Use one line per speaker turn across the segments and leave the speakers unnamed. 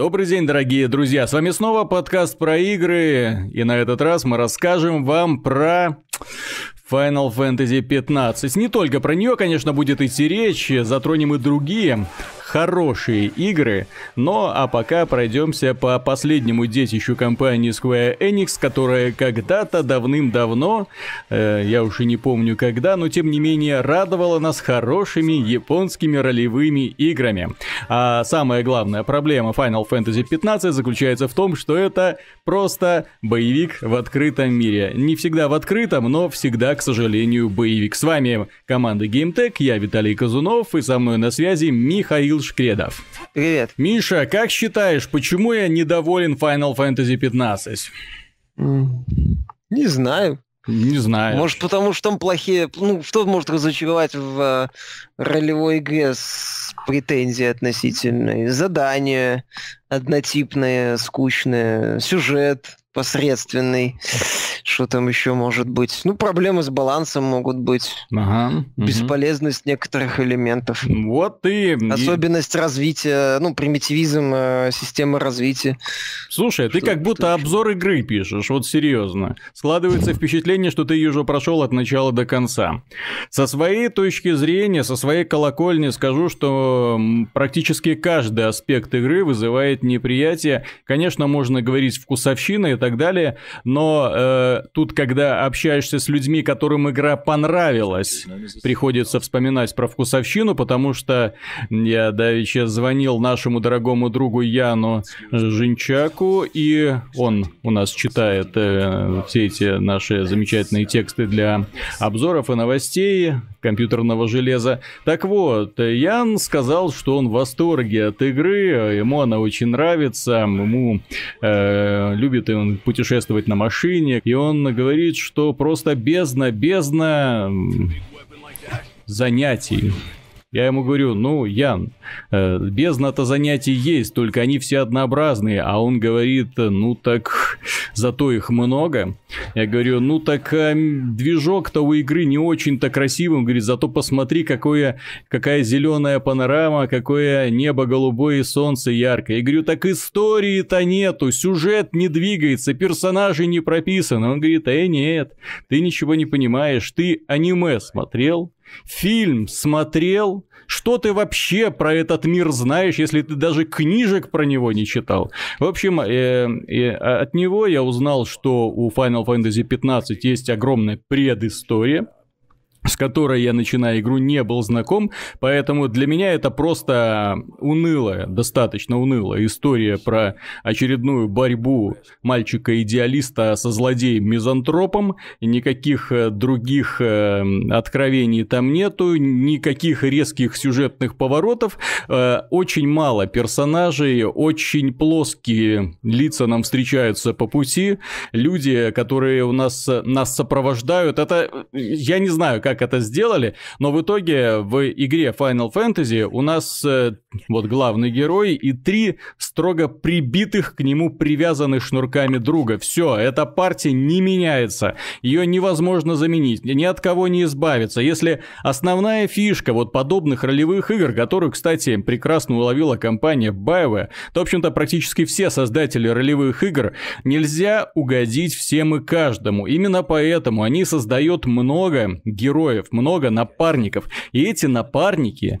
Добрый день, дорогие друзья! С вами снова подкаст про игры, и на этот раз мы расскажем вам про Final Fantasy 15. Не только про нее, конечно, будет идти речь, затронем и другие хорошие игры. Но а пока пройдемся по последнему детищу компании Square Enix, которая когда-то давным-давно, э, я уж и не помню когда, но тем не менее радовала нас хорошими японскими ролевыми играми. А самая главная проблема Final Fantasy 15 заключается в том, что это просто боевик в открытом мире. Не всегда в открытом, но всегда, к сожалению, боевик. С вами команда GameTech, я Виталий Казунов, и со мной на связи Михаил Шкредов.
Привет.
Миша, как считаешь, почему я недоволен Final Fantasy 15?
Не знаю.
Не знаю.
Может, потому что там плохие... Ну, что может разочаровать в э, ролевой игре с претензией относительной? Задания однотипные, скучные, сюжет посредственный. Что там еще может быть? Ну, проблемы с балансом могут быть.
Ага.
Бесполезность угу. некоторых элементов.
Вот и...
Особенность развития, ну, примитивизм э, системы развития.
Слушай, что ты как будто обзор игры пишешь, вот серьезно. Складывается впечатление, что ты ее уже прошел от начала до конца. Со своей точки зрения, со своей колокольни скажу, что практически каждый аспект игры вызывает неприятие. Конечно, можно говорить вкусовщина и так далее, но э, тут, когда общаешься с людьми, которым игра понравилась, приходится вспоминать про вкусовщину, потому что я давеча звонил нашему дорогому другу Яну Жинчаку, и он у нас читает э, все эти наши замечательные тексты для обзоров и новостей компьютерного железа. Так вот, Ян сказал, что он в восторге от игры, ему она очень нравится, ему э, любит он путешествовать на машине, и он говорит, что просто бездна, бездна занятий. Я ему говорю, ну, Ян, э, бездна-то занятий есть, только они все однообразные. А он говорит, ну так, зато их много. Я говорю, ну так э, движок-то у игры не очень-то красивый. Он говорит, зато посмотри, какое, какая зеленая панорама, какое небо голубое и солнце яркое. Я говорю, так истории-то нету, сюжет не двигается, персонажи не прописаны. Он говорит, э, нет, ты ничего не понимаешь, ты аниме смотрел? Фильм смотрел? Что ты вообще про этот мир знаешь, если ты даже книжек про него не читал? В общем, э, э, от него я узнал, что у Final Fantasy 15 есть огромная предыстория с которой я, начиная игру, не был знаком, поэтому для меня это просто унылая, достаточно унылая история про очередную борьбу мальчика-идеалиста со злодеем-мизантропом, никаких э, других э, откровений там нету, никаких резких сюжетных поворотов, э, очень мало персонажей, очень плоские лица нам встречаются по пути, люди, которые у нас, нас сопровождают, это, я не знаю, как как это сделали, но в итоге в игре Final Fantasy у нас э, вот главный герой и три строго прибитых к нему привязанных шнурками друга. Все, эта партия не меняется, ее невозможно заменить, ни от кого не избавиться. Если основная фишка вот подобных ролевых игр, которую, кстати, прекрасно уловила компания BioWare, то, в общем-то, практически все создатели ролевых игр нельзя угодить всем и каждому. Именно поэтому они создают много героев, много напарников. И эти напарники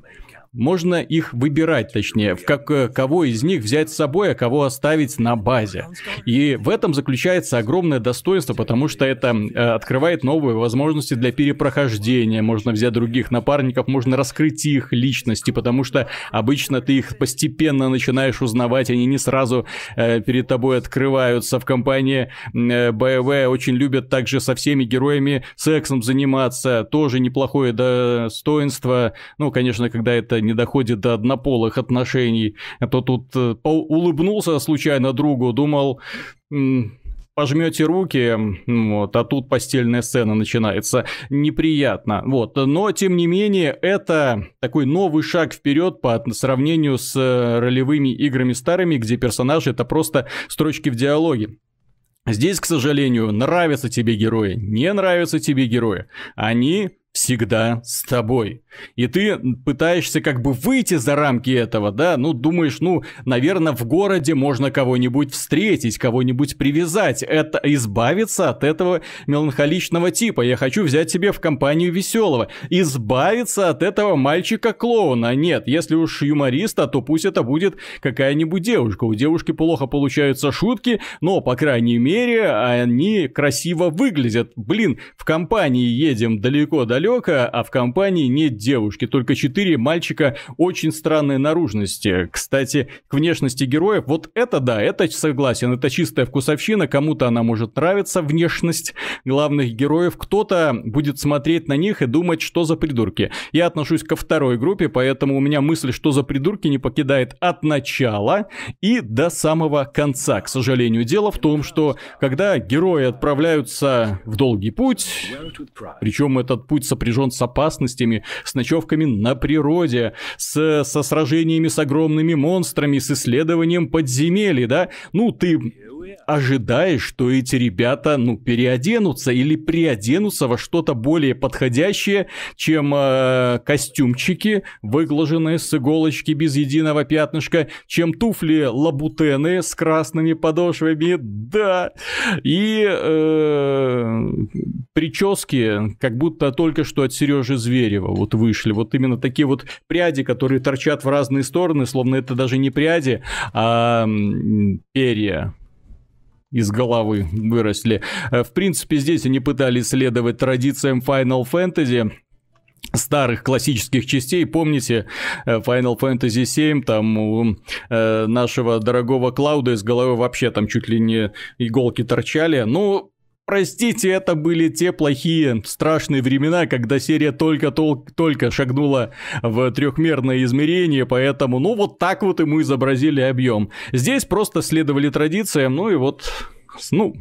можно их выбирать, точнее, в как, э, кого из них взять с собой, а кого оставить на базе. И в этом заключается огромное достоинство, потому что это э, открывает новые возможности для перепрохождения. Можно взять других напарников, можно раскрыть их личности, потому что обычно ты их постепенно начинаешь узнавать, они не сразу э, перед тобой открываются. В компании э, BioWare очень любят также со всеми героями сексом заниматься, тоже неплохое достоинство. Ну, конечно, когда это не доходит до однополых отношений. А то тут э, улыбнулся случайно другу, думал, пожмете руки, вот, а тут постельная сцена начинается. Неприятно. Вот. Но, тем не менее, это такой новый шаг вперед по сравнению с э, ролевыми играми старыми, где персонажи это просто строчки в диалоге. Здесь, к сожалению, нравятся тебе герои, не нравятся тебе герои. Они всегда с тобой. И ты пытаешься как бы выйти за рамки этого, да, ну, думаешь, ну, наверное, в городе можно кого-нибудь встретить, кого-нибудь привязать, это избавиться от этого меланхоличного типа. Я хочу взять себе в компанию веселого, избавиться от этого мальчика-клоуна. Нет, если уж юмориста, то пусть это будет какая-нибудь девушка. У девушки плохо получаются шутки, но, по крайней мере, они красиво выглядят. Блин, в компании едем далеко-далеко, далеко, а в компании нет девушки, только четыре мальчика очень странной наружности. Кстати, к внешности героев, вот это да, это согласен, это чистая вкусовщина, кому-то она может нравиться, внешность главных героев, кто-то будет смотреть на них и думать, что за придурки. Я отношусь ко второй группе, поэтому у меня мысль, что за придурки, не покидает от начала и до самого конца. К сожалению, дело в том, что когда герои отправляются в долгий путь, причем этот путь сопряжен с опасностями, с ночевками на природе, с, со сражениями с огромными монстрами, с исследованием подземелий, да? Ну, ты ожидаешь, что эти ребята, ну, переоденутся или приоденутся во что-то более подходящее, чем э, костюмчики, выглаженные с иголочки без единого пятнышка, чем туфли лабутены с красными подошвами, да, и э, прически, как будто только что от Сережи Зверева вот вышли, вот именно такие вот пряди, которые торчат в разные стороны, словно это даже не пряди, а перья из головы выросли. Э, в принципе, здесь они пытались следовать традициям Final Fantasy, старых классических частей. Помните э, Final Fantasy VII, там у э, нашего дорогого Клауда из головы вообще там чуть ли не иголки торчали. Ну, Простите, это были те плохие, страшные времена, когда серия только-только шагнула в трехмерное измерение, поэтому, ну, вот так вот ему изобразили объем. Здесь просто следовали традициям, ну и вот, ну,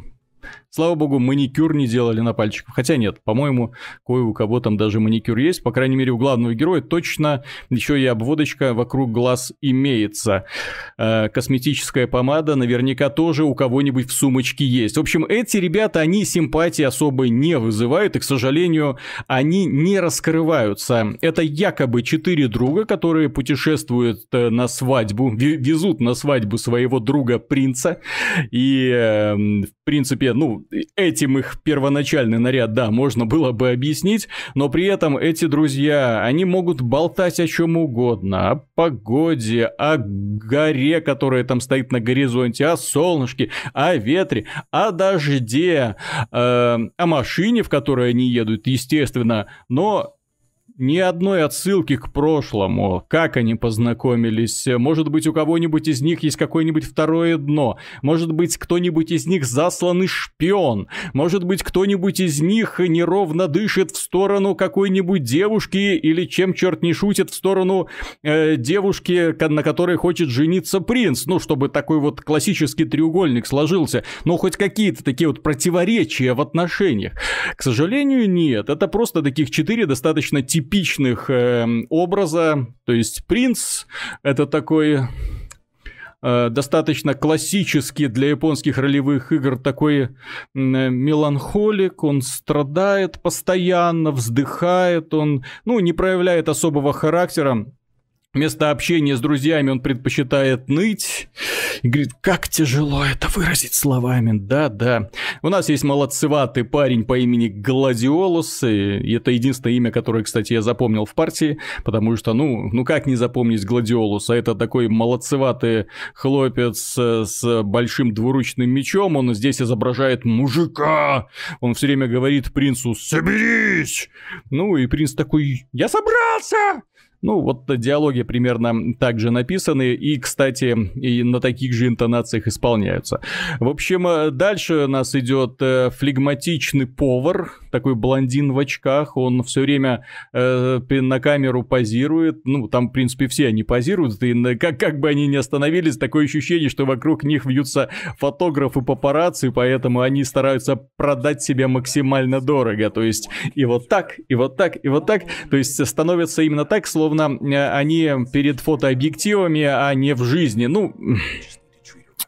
Слава богу, маникюр не делали на пальчиках. Хотя нет, по-моему, кое у кого там даже маникюр есть. По крайней мере, у главного героя точно еще и обводочка вокруг глаз имеется. Э, косметическая помада наверняка тоже у кого-нибудь в сумочке есть. В общем, эти ребята, они симпатии особой не вызывают, и, к сожалению, они не раскрываются. Это якобы четыре друга, которые путешествуют э, на свадьбу, везут на свадьбу своего друга принца. И, э, в принципе, ну, этим их первоначальный наряд, да, можно было бы объяснить, но при этом эти друзья, они могут болтать о чем угодно, о погоде, о горе, которая там стоит на горизонте, о солнышке, о ветре, о дожде, э, о машине, в которой они едут, естественно, но ни одной отсылки к прошлому, как они познакомились. Может быть, у кого-нибудь из них есть какое-нибудь второе дно. Может быть, кто-нибудь из них засланный шпион. Может быть, кто-нибудь из них неровно дышит в сторону какой-нибудь девушки или, чем черт не шутит, в сторону э, девушки, на которой хочет жениться принц. Ну, чтобы такой вот классический треугольник сложился. Ну, хоть какие-то такие вот противоречия в отношениях. К сожалению, нет. Это просто таких четыре достаточно типичных типичных э, образа. То есть принц это такой э, достаточно классический для японских ролевых игр такой э, меланхолик, он страдает постоянно, вздыхает, он, ну, не проявляет особого характера. Вместо общения с друзьями он предпочитает ныть и говорит, как тяжело это выразить словами. Да, да. У нас есть молодцеватый парень по имени Гладиолус, и это единственное имя, которое, кстати, я запомнил в партии, потому что, ну, ну как не запомнить Гладиолуса? Это такой молодцеватый хлопец с большим двуручным мечом, он здесь изображает мужика, он все время говорит принцу «соберись!» Ну и принц такой «я собрался!» Ну, вот диалоги примерно так же написаны и, кстати, и на таких же интонациях исполняются. В общем, э, дальше у нас идет э, флегматичный повар, такой блондин в очках, он все время э, на камеру позирует, ну, там, в принципе, все они позируют, и как, как бы они ни остановились, такое ощущение, что вокруг них вьются фотографы папарацци, поэтому они стараются продать себя максимально дорого, то есть и вот так, и вот так, и вот так, то есть становится именно так, словно э, они перед фотообъективами, а не в жизни, ну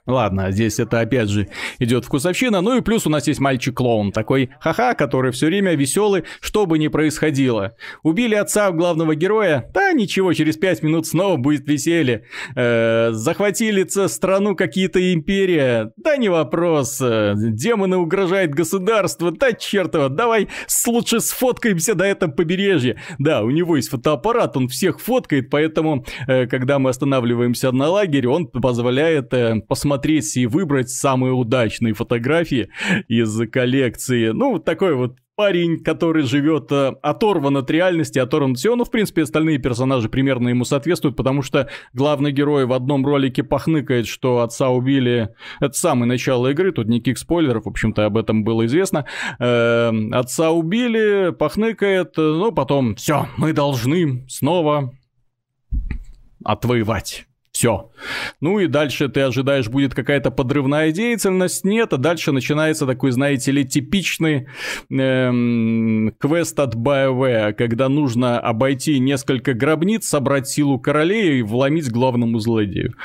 Ладно, здесь это опять же идет вкусовщина. Ну и плюс у нас есть мальчик-клоун, такой ха-ха, который все время веселый, что бы ни происходило. Убили отца главного героя? Да ничего, через пять минут снова будет веселье. Э, захватили страну какие-то империя? Да не вопрос. Э, демоны угрожают государству? Да чертова, давай лучше сфоткаемся на этом побережье. Да, у него есть фотоаппарат, он всех фоткает, поэтому, э, когда мы останавливаемся на лагере, он позволяет э, посмотреть посмотреть и выбрать самые удачные фотографии из коллекции. Ну, такой вот парень, который живет э, оторван от реальности, оторван от всего. Ну, в принципе, остальные персонажи примерно ему соответствуют, потому что главный герой в одном ролике похныкает, что отца убили. Это самое начало игры, тут никаких спойлеров, в общем-то, об этом было известно. Э, отца убили, похныкает, ну, потом, все, мы должны снова отвоевать все. Ну и дальше ты ожидаешь, будет какая-то подрывная деятельность. Нет, а дальше начинается такой, знаете ли, типичный эм, квест от BioWare, когда нужно обойти несколько гробниц, собрать силу королей и вломить главному злодею.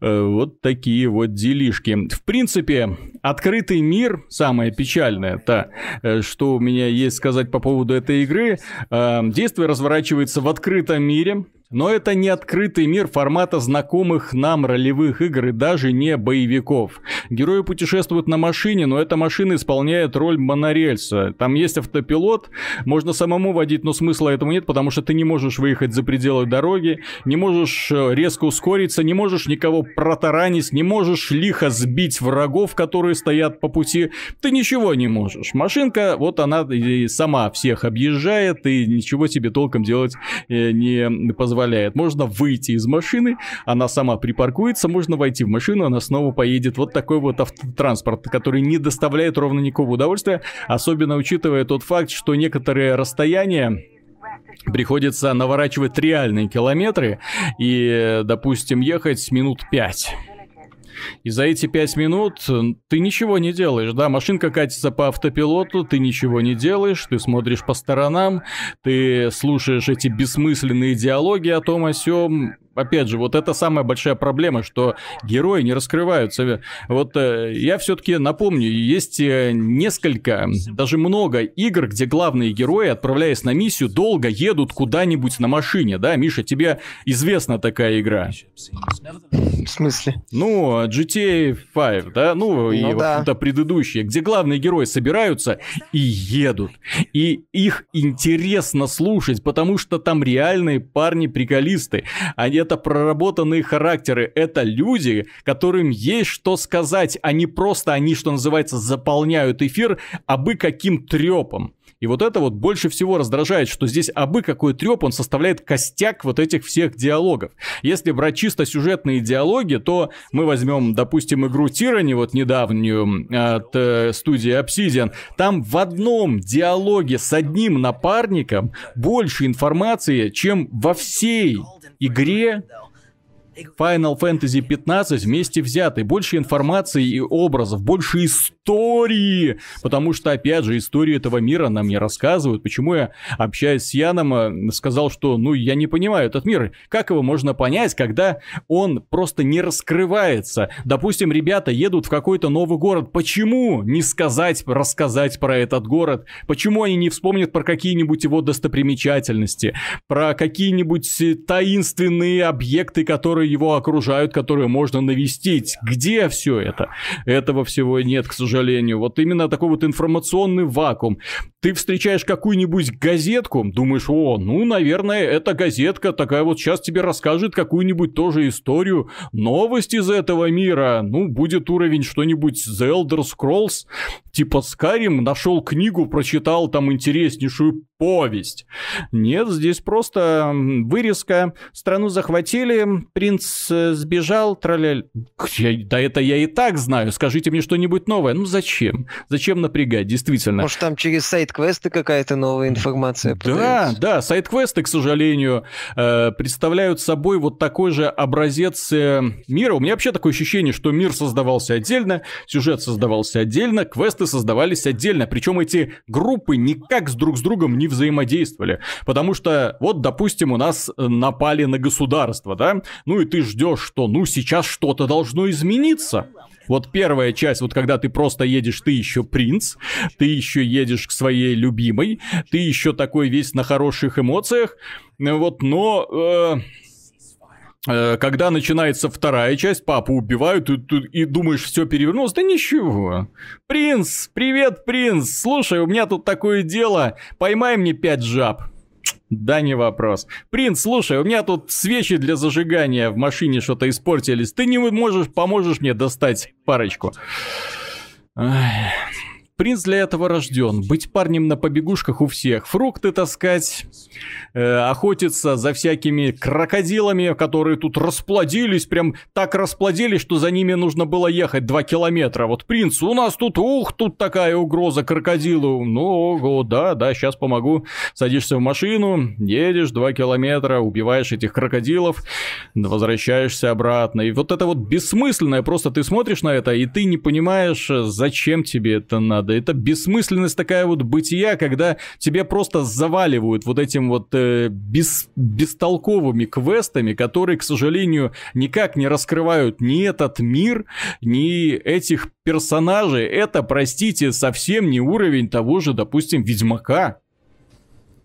Э, вот такие вот делишки. В принципе, открытый мир, самое печальное, то, э, что у меня есть сказать по поводу этой игры, э, действие разворачивается в открытом мире, но это не открытый мир формата знакомых нам ролевых игр и даже не боевиков. Герои путешествуют на машине, но эта машина исполняет роль монорельса. Там есть автопилот, можно самому водить, но смысла этому нет, потому что ты не можешь выехать за пределы дороги, не можешь э, резко ускориться, не можешь никого протаранить, не можешь лихо сбить врагов, которые стоят по пути. Ты ничего не можешь. Машинка, вот она и сама всех объезжает, и ничего себе толком делать э, не позволяет позволяет. Можно выйти из машины, она сама припаркуется, можно войти в машину, она снова поедет. Вот такой вот автотранспорт, который не доставляет ровно никакого удовольствия, особенно учитывая тот факт, что некоторые расстояния приходится наворачивать реальные километры и, допустим, ехать минут пять. И за эти пять минут э, ты ничего не делаешь, да, машинка катится по автопилоту, ты ничего не делаешь, ты смотришь по сторонам, ты слушаешь эти бессмысленные диалоги о том о сём, опять же, вот это самая большая проблема, что герои не раскрываются. Вот э, я все-таки напомню, есть э, несколько, даже много игр, где главные герои, отправляясь на миссию, долго едут куда-нибудь на машине, да, Миша, тебе известна такая игра?
В смысле?
Ну, GTA 5, да, ну, ну и да. вот это предыдущие, где главные герои собираются и едут. И их интересно слушать, потому что там реальные парни-приколисты. Они это проработанные характеры, это люди, которым есть что сказать, а не просто они, что называется, заполняют эфир, а бы каким трепом. И вот это вот больше всего раздражает, что здесь абы какой треп, он составляет костяк вот этих всех диалогов. Если брать чисто сюжетные диалоги, то мы возьмем, допустим, игру Тирани, вот недавнюю от э, студии Obsidian. Там в одном диалоге с одним напарником больше информации, чем во всей игре Final Fantasy 15 вместе взятый. Больше информации и образов, больше истории. Потому что, опять же, историю этого мира нам не рассказывают. Почему я, общаясь с Яном, э, сказал, что, ну, я не понимаю этот мир. Как его можно понять, когда он просто не раскрывается? Допустим, ребята едут в какой-то новый город. Почему не сказать, рассказать про этот город? Почему они не вспомнят про какие-нибудь его достопримечательности? Про какие-нибудь таинственные объекты, которые его окружают, которые можно навестить. Где все это? Этого всего нет, к сожалению. Вот именно такой вот информационный вакуум. Ты встречаешь какую-нибудь газетку, думаешь, о, ну, наверное, эта газетка такая вот сейчас тебе расскажет какую-нибудь тоже историю, новость из этого мира. Ну, будет уровень что-нибудь The Elder Scrolls, типа Скарим нашел книгу, прочитал там интереснейшую повесть. Нет, здесь просто вырезка. Страну захватили, принц э, сбежал, тролляль. Да это я и так знаю. Скажите мне что-нибудь новое. Ну зачем? Зачем напрягать, действительно?
Может, там через сайт-квесты какая-то новая информация
Да, да, сайт-квесты, к сожалению, э, представляют собой вот такой же образец э, мира. У меня вообще такое ощущение, что мир создавался отдельно, сюжет создавался отдельно, квесты создавались отдельно. Причем эти группы никак с друг с другом не взаимодействовали. Потому что, вот, допустим, у нас напали на государство, да? Ну и ты ждешь, что, ну, сейчас что-то должно измениться. Вот первая часть, вот когда ты просто едешь, ты еще принц, ты еще едешь к своей любимой, ты еще такой весь на хороших эмоциях, вот, но... Э, когда начинается вторая часть, папу убивают, и, и, и думаешь, все перевернулось, да ничего. Принц, привет, принц, слушай, у меня тут такое дело, поймай мне пять жаб. Да, не вопрос. Принц, слушай, у меня тут свечи для зажигания в машине что-то испортились. Ты не можешь, поможешь мне достать парочку. Ай. Принц для этого рожден. Быть парнем на побегушках у всех. Фрукты таскать, э, охотиться за всякими крокодилами, которые тут расплодились, прям так расплодились, что за ними нужно было ехать 2 километра. Вот принц, у нас тут, ух, тут такая угроза крокодилу. Ну, ого, да, да, сейчас помогу. Садишься в машину, едешь 2 километра, убиваешь этих крокодилов, возвращаешься обратно. И вот это вот бессмысленное, просто ты смотришь на это, и ты не понимаешь, зачем тебе это надо надо. Это бессмысленность такая вот бытия, когда тебе просто заваливают вот этим вот э, бес, бестолковыми квестами, которые, к сожалению, никак не раскрывают ни этот мир, ни этих персонажей. Это, простите, совсем не уровень того же, допустим, Ведьмака.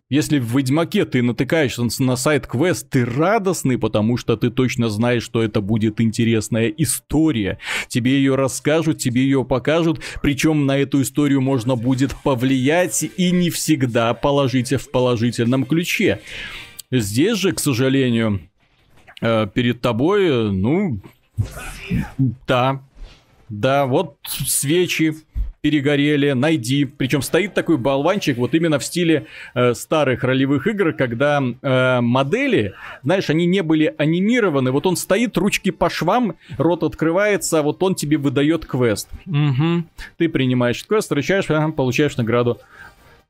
Если в Ведьмаке ты натыкаешься на сайт-квест, ты радостный, потому что ты точно знаешь, что это будет интересная история. Тебе ее расскажут, тебе ее покажут, причем на эту историю можно будет повлиять и не всегда положить в положительном ключе. Здесь же, к сожалению, э, перед тобой, ну, да, да, вот свечи, перегорели, найди. Причем стоит такой болванчик вот именно в стиле э, старых ролевых игр, когда э, модели, знаешь, они не были анимированы. Вот он стоит, ручки по швам, рот открывается, вот он тебе выдает квест. Угу. Ты принимаешь квест, встречаешь, получаешь награду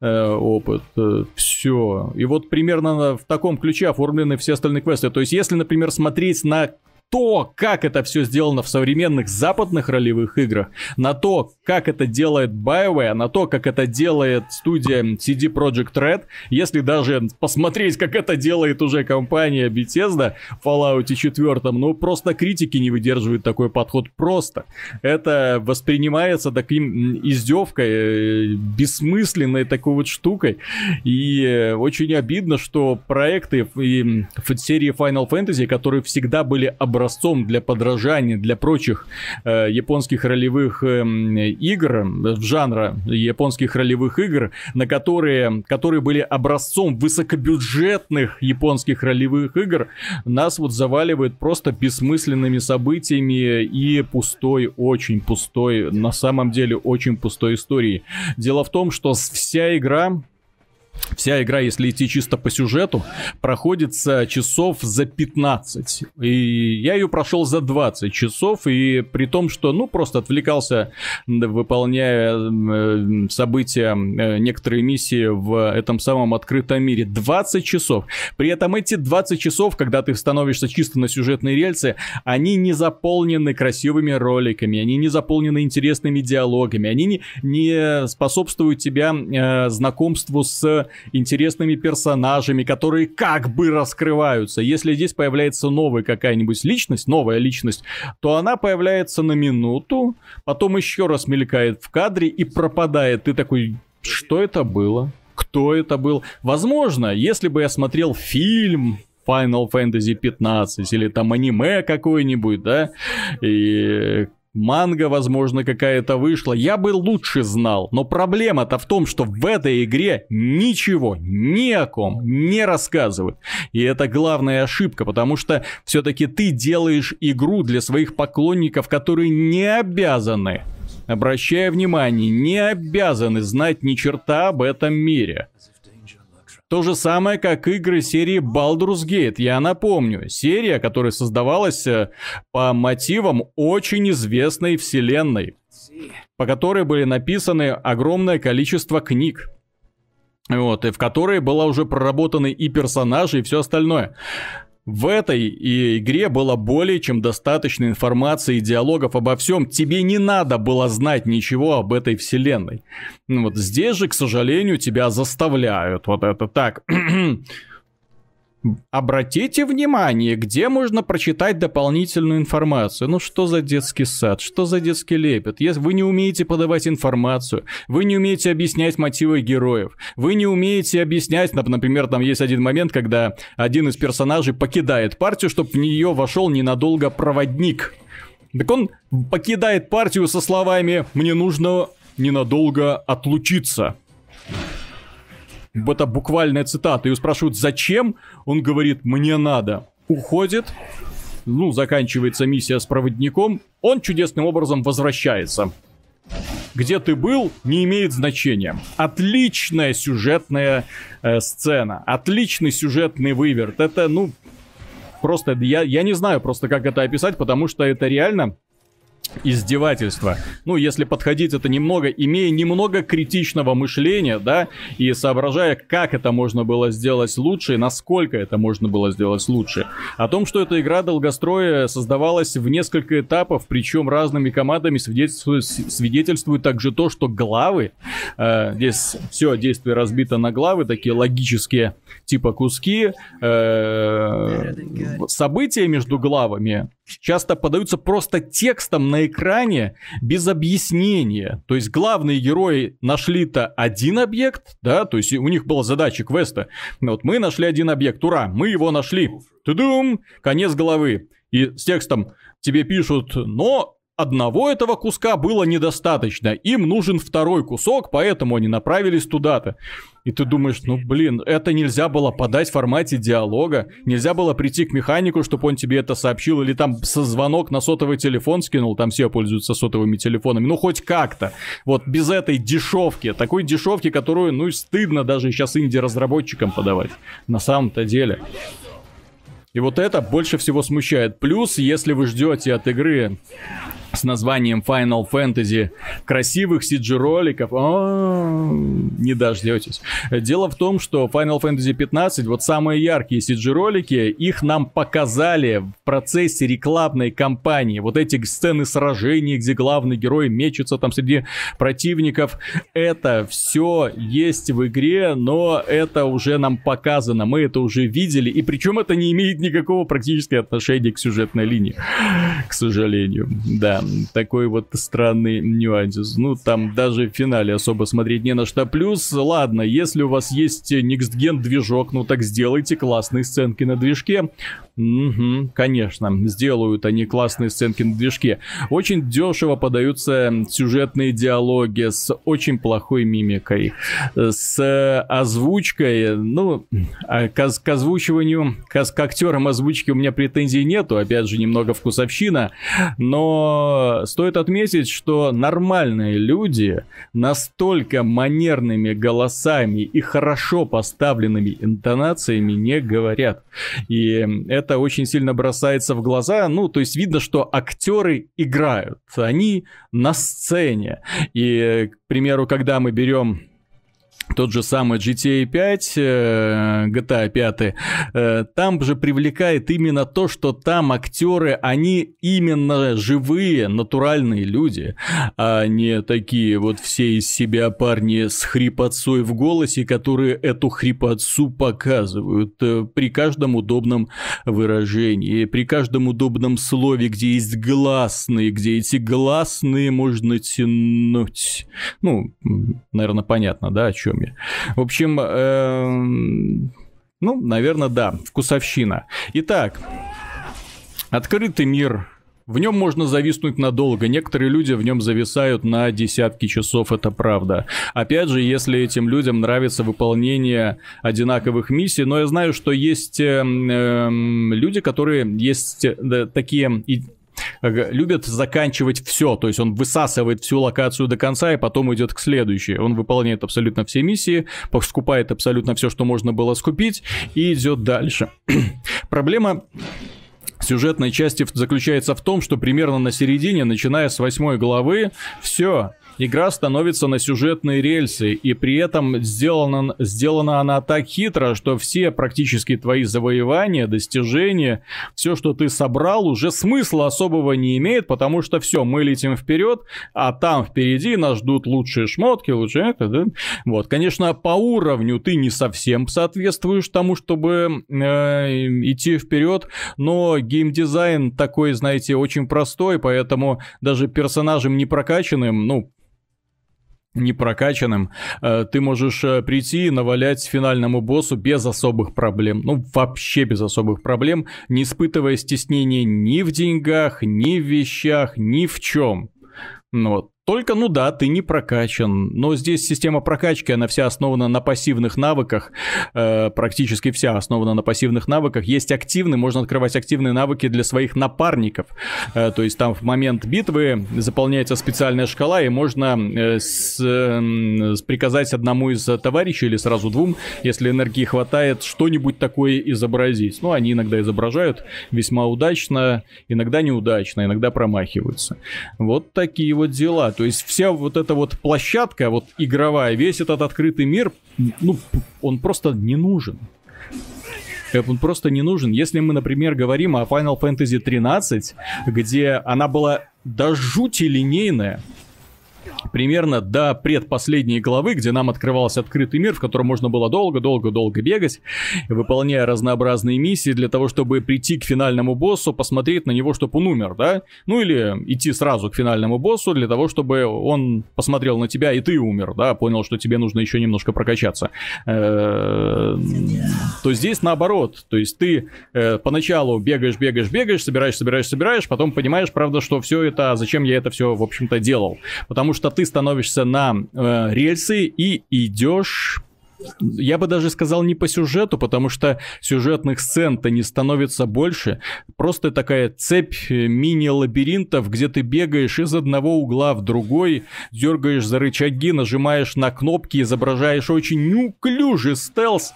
э, опыт. Э, все. И вот примерно в таком ключе оформлены все остальные квесты. То есть, если, например, смотреть на то, как это все сделано в современных западных ролевых играх, на то, как это делает BioWare, на то, как это делает студия CD Projekt Red, если даже посмотреть, как это делает уже компания Bethesda в Fallout 4, ну просто критики не выдерживают такой подход просто. Это воспринимается таким издевкой, э, бессмысленной такой вот штукой, и э, очень обидно, что проекты в серии Final Fantasy, которые всегда были об образцом для подражания для прочих э, японских ролевых э, игр, в жанра японских ролевых игр, на которые, которые были образцом высокобюджетных японских ролевых игр, нас вот заваливает просто бессмысленными событиями и пустой, очень пустой, на самом деле очень пустой историей. Дело в том, что вся игра Вся игра, если идти чисто по сюжету, проходится часов за 15. И я ее прошел за 20 часов, и при том, что, ну, просто отвлекался, выполняя э, события, э, некоторые миссии в этом самом открытом мире. 20 часов. При этом эти 20 часов, когда ты становишься чисто на сюжетные рельсы, они не заполнены красивыми роликами, они не заполнены интересными диалогами, они не, не способствуют тебя э, знакомству с интересными персонажами, которые как бы раскрываются. Если здесь появляется новая какая-нибудь личность, новая личность, то она появляется на минуту, потом еще раз мелькает в кадре и пропадает. Ты такой, что это было? Кто это был? Возможно, если бы я смотрел фильм Final Fantasy 15 или там аниме какое-нибудь, да, и манга, возможно, какая-то вышла, я бы лучше знал. Но проблема-то в том, что в этой игре ничего, ни о ком не рассказывают. И это главная ошибка, потому что все-таки ты делаешь игру для своих поклонников, которые не обязаны, обращая внимание, не обязаны знать ни черта об этом мире. То же самое, как игры серии Baldur's Gate. Я напомню, серия, которая создавалась э, по мотивам очень известной вселенной, по которой были написаны огромное количество книг. Вот, и в которой была уже проработаны и персонажи, и все остальное. В этой игре было более чем достаточно информации и диалогов обо всем. Тебе не надо было знать ничего об этой вселенной. Ну вот здесь же, к сожалению, тебя заставляют. Вот это так. Обратите внимание, где можно прочитать дополнительную информацию. Ну что за детский сад, что за детский лепет? Если вы не умеете подавать информацию, вы не умеете объяснять мотивы героев, вы не умеете объяснять, например, там есть один момент, когда один из персонажей покидает партию, чтобы в нее вошел ненадолго проводник. Так он покидает партию со словами «Мне нужно ненадолго отлучиться». Это буквальная цитата. Его спрашивают, зачем? Он говорит, мне надо. Уходит, ну, заканчивается миссия с проводником, он чудесным образом возвращается. Где ты был, не имеет значения. Отличная сюжетная э, сцена, отличный сюжетный выверт. Это, ну, просто, я, я не знаю просто, как это описать, потому что это реально издевательство. Ну, если подходить это немного, имея немного критичного мышления, да, и соображая, как это можно было сделать лучше, и насколько это можно было сделать лучше. О том, что эта игра долгостроя создавалась в несколько этапов, причем разными командами, свидетельствует, свидетельствует также то, что главы, э, здесь все действие разбито на главы, такие логические типа куски, э, события между главами часто подаются просто текстом на экране без объяснения. То есть главные герои нашли-то один объект, да, то есть у них была задача квеста. Вот мы нашли один объект, ура, мы его нашли. Тудум, конец головы. И с текстом тебе пишут, но Одного этого куска было недостаточно, им нужен второй кусок, поэтому они направились туда-то. И ты думаешь, ну блин, это нельзя было подать в формате диалога, нельзя было прийти к механику, чтобы он тебе это сообщил, или там со звонок на сотовый телефон скинул, там все пользуются сотовыми телефонами, ну хоть как-то. Вот без этой дешевки, такой дешевки, которую, ну стыдно даже сейчас инди-разработчикам подавать, на самом-то деле. И вот это больше всего смущает. Плюс, если вы ждете от игры с названием Final Fantasy. Красивых CG-роликов, не дождетесь. Дело в том, что Final Fantasy 15, вот самые яркие CG-ролики, их нам показали в процессе рекламной кампании. Вот эти сцены сражений, где главный герой мечется там среди противников, это все есть в игре, но это уже нам показано, мы это уже видели, и причем это не имеет никакого практического отношения к сюжетной линии, к сожалению, да такой вот странный нюанс. Ну, там даже в финале особо смотреть не на что. Плюс, ладно, если у вас есть Next движок, ну так сделайте классные сценки на движке. Угу, конечно, сделают они классные сценки на движке. Очень дешево подаются сюжетные диалоги с очень плохой мимикой, с озвучкой, ну, а к, к озвучиванию, к, к актерам озвучки у меня претензий нету, опять же, немного вкусовщина, но стоит отметить, что нормальные люди настолько манерными голосами и хорошо поставленными интонациями не говорят. И это очень сильно бросается в глаза. Ну, то есть видно, что актеры играют, они на сцене. И, к примеру, когда мы берем тот же самый GTA 5, э, GTA 5, э, там же привлекает именно то, что там актеры, они именно живые, натуральные люди, а не такие вот все из себя парни с хрипотцой в голосе, которые эту хрипотцу показывают э, при каждом удобном выражении, при каждом удобном слове, где есть гласные, где эти гласные можно тянуть. Ну, наверное, понятно, да, о чем я. В общем, эм, ну, наверное, да, вкусовщина. Итак, открытый мир в нем можно зависнуть надолго. Некоторые люди в нем зависают на десятки часов, это правда. Опять же, если этим людям нравится выполнение одинаковых миссий, но я знаю, что есть э, люди, которые есть э, такие любят заканчивать все, то есть он высасывает всю локацию до конца и потом идет к следующей. Он выполняет абсолютно все миссии, скупает абсолютно все, что можно было скупить и идет дальше. Проблема сюжетной части заключается в том, что примерно на середине, начиная с восьмой главы, все, игра становится на сюжетные рельсы, и при этом сделана, сделана она так хитро, что все практически твои завоевания, достижения, все, что ты собрал, уже смысла особого не имеет, потому что все, мы летим вперед, а там впереди нас ждут лучшие шмотки, лучше это, да? Вот, конечно, по уровню ты не совсем соответствуешь тому, чтобы э, идти вперед, но геймдизайн такой, знаете, очень простой, поэтому даже персонажем не прокачанным, ну, не прокачанным, э, ты можешь э, прийти и навалять финальному боссу без особых проблем. Ну, вообще без особых проблем, не испытывая стеснения ни в деньгах, ни в вещах, ни в чем. Ну вот. Только, ну да, ты не прокачан. Но здесь система прокачки, она вся основана на пассивных навыках. Э, практически вся основана на пассивных навыках. Есть активные, можно открывать активные навыки для своих напарников. Э, то есть там в момент битвы заполняется специальная шкала, и можно э, с, э, приказать одному из товарищей или сразу двум, если энергии хватает, что-нибудь такое изобразить. Ну, они иногда изображают весьма удачно, иногда неудачно, иногда промахиваются. Вот такие вот дела. То есть вся вот эта вот площадка, вот игровая, весь этот открытый мир, ну, он просто не нужен. Он просто не нужен. Если мы, например, говорим о Final Fantasy 13, где она была до жути линейная, примерно до предпоследней главы, где нам открывался открытый мир, в котором можно было долго-долго-долго бегать, выполняя разнообразные миссии для того, чтобы прийти к финальному боссу, посмотреть на него, чтобы он умер, да? Ну или идти сразу к финальному боссу для того, чтобы он посмотрел на тебя и ты умер, да? Понял, что тебе нужно еще немножко прокачаться. Э, то здесь наоборот. То есть ты э, поначалу бегаешь, бегаешь, бегаешь, собираешь, собираешь, собираешь, потом понимаешь, правда, что все это, зачем я это все, в общем-то, делал. Потому что ты становишься на э, рельсы и идешь я бы даже сказал не по сюжету, потому что сюжетных сцен-то не становится больше. Просто такая цепь э, мини-лабиринтов, где ты бегаешь из одного угла в другой, дергаешь за рычаги, нажимаешь на кнопки, изображаешь очень неуклюжий стелс.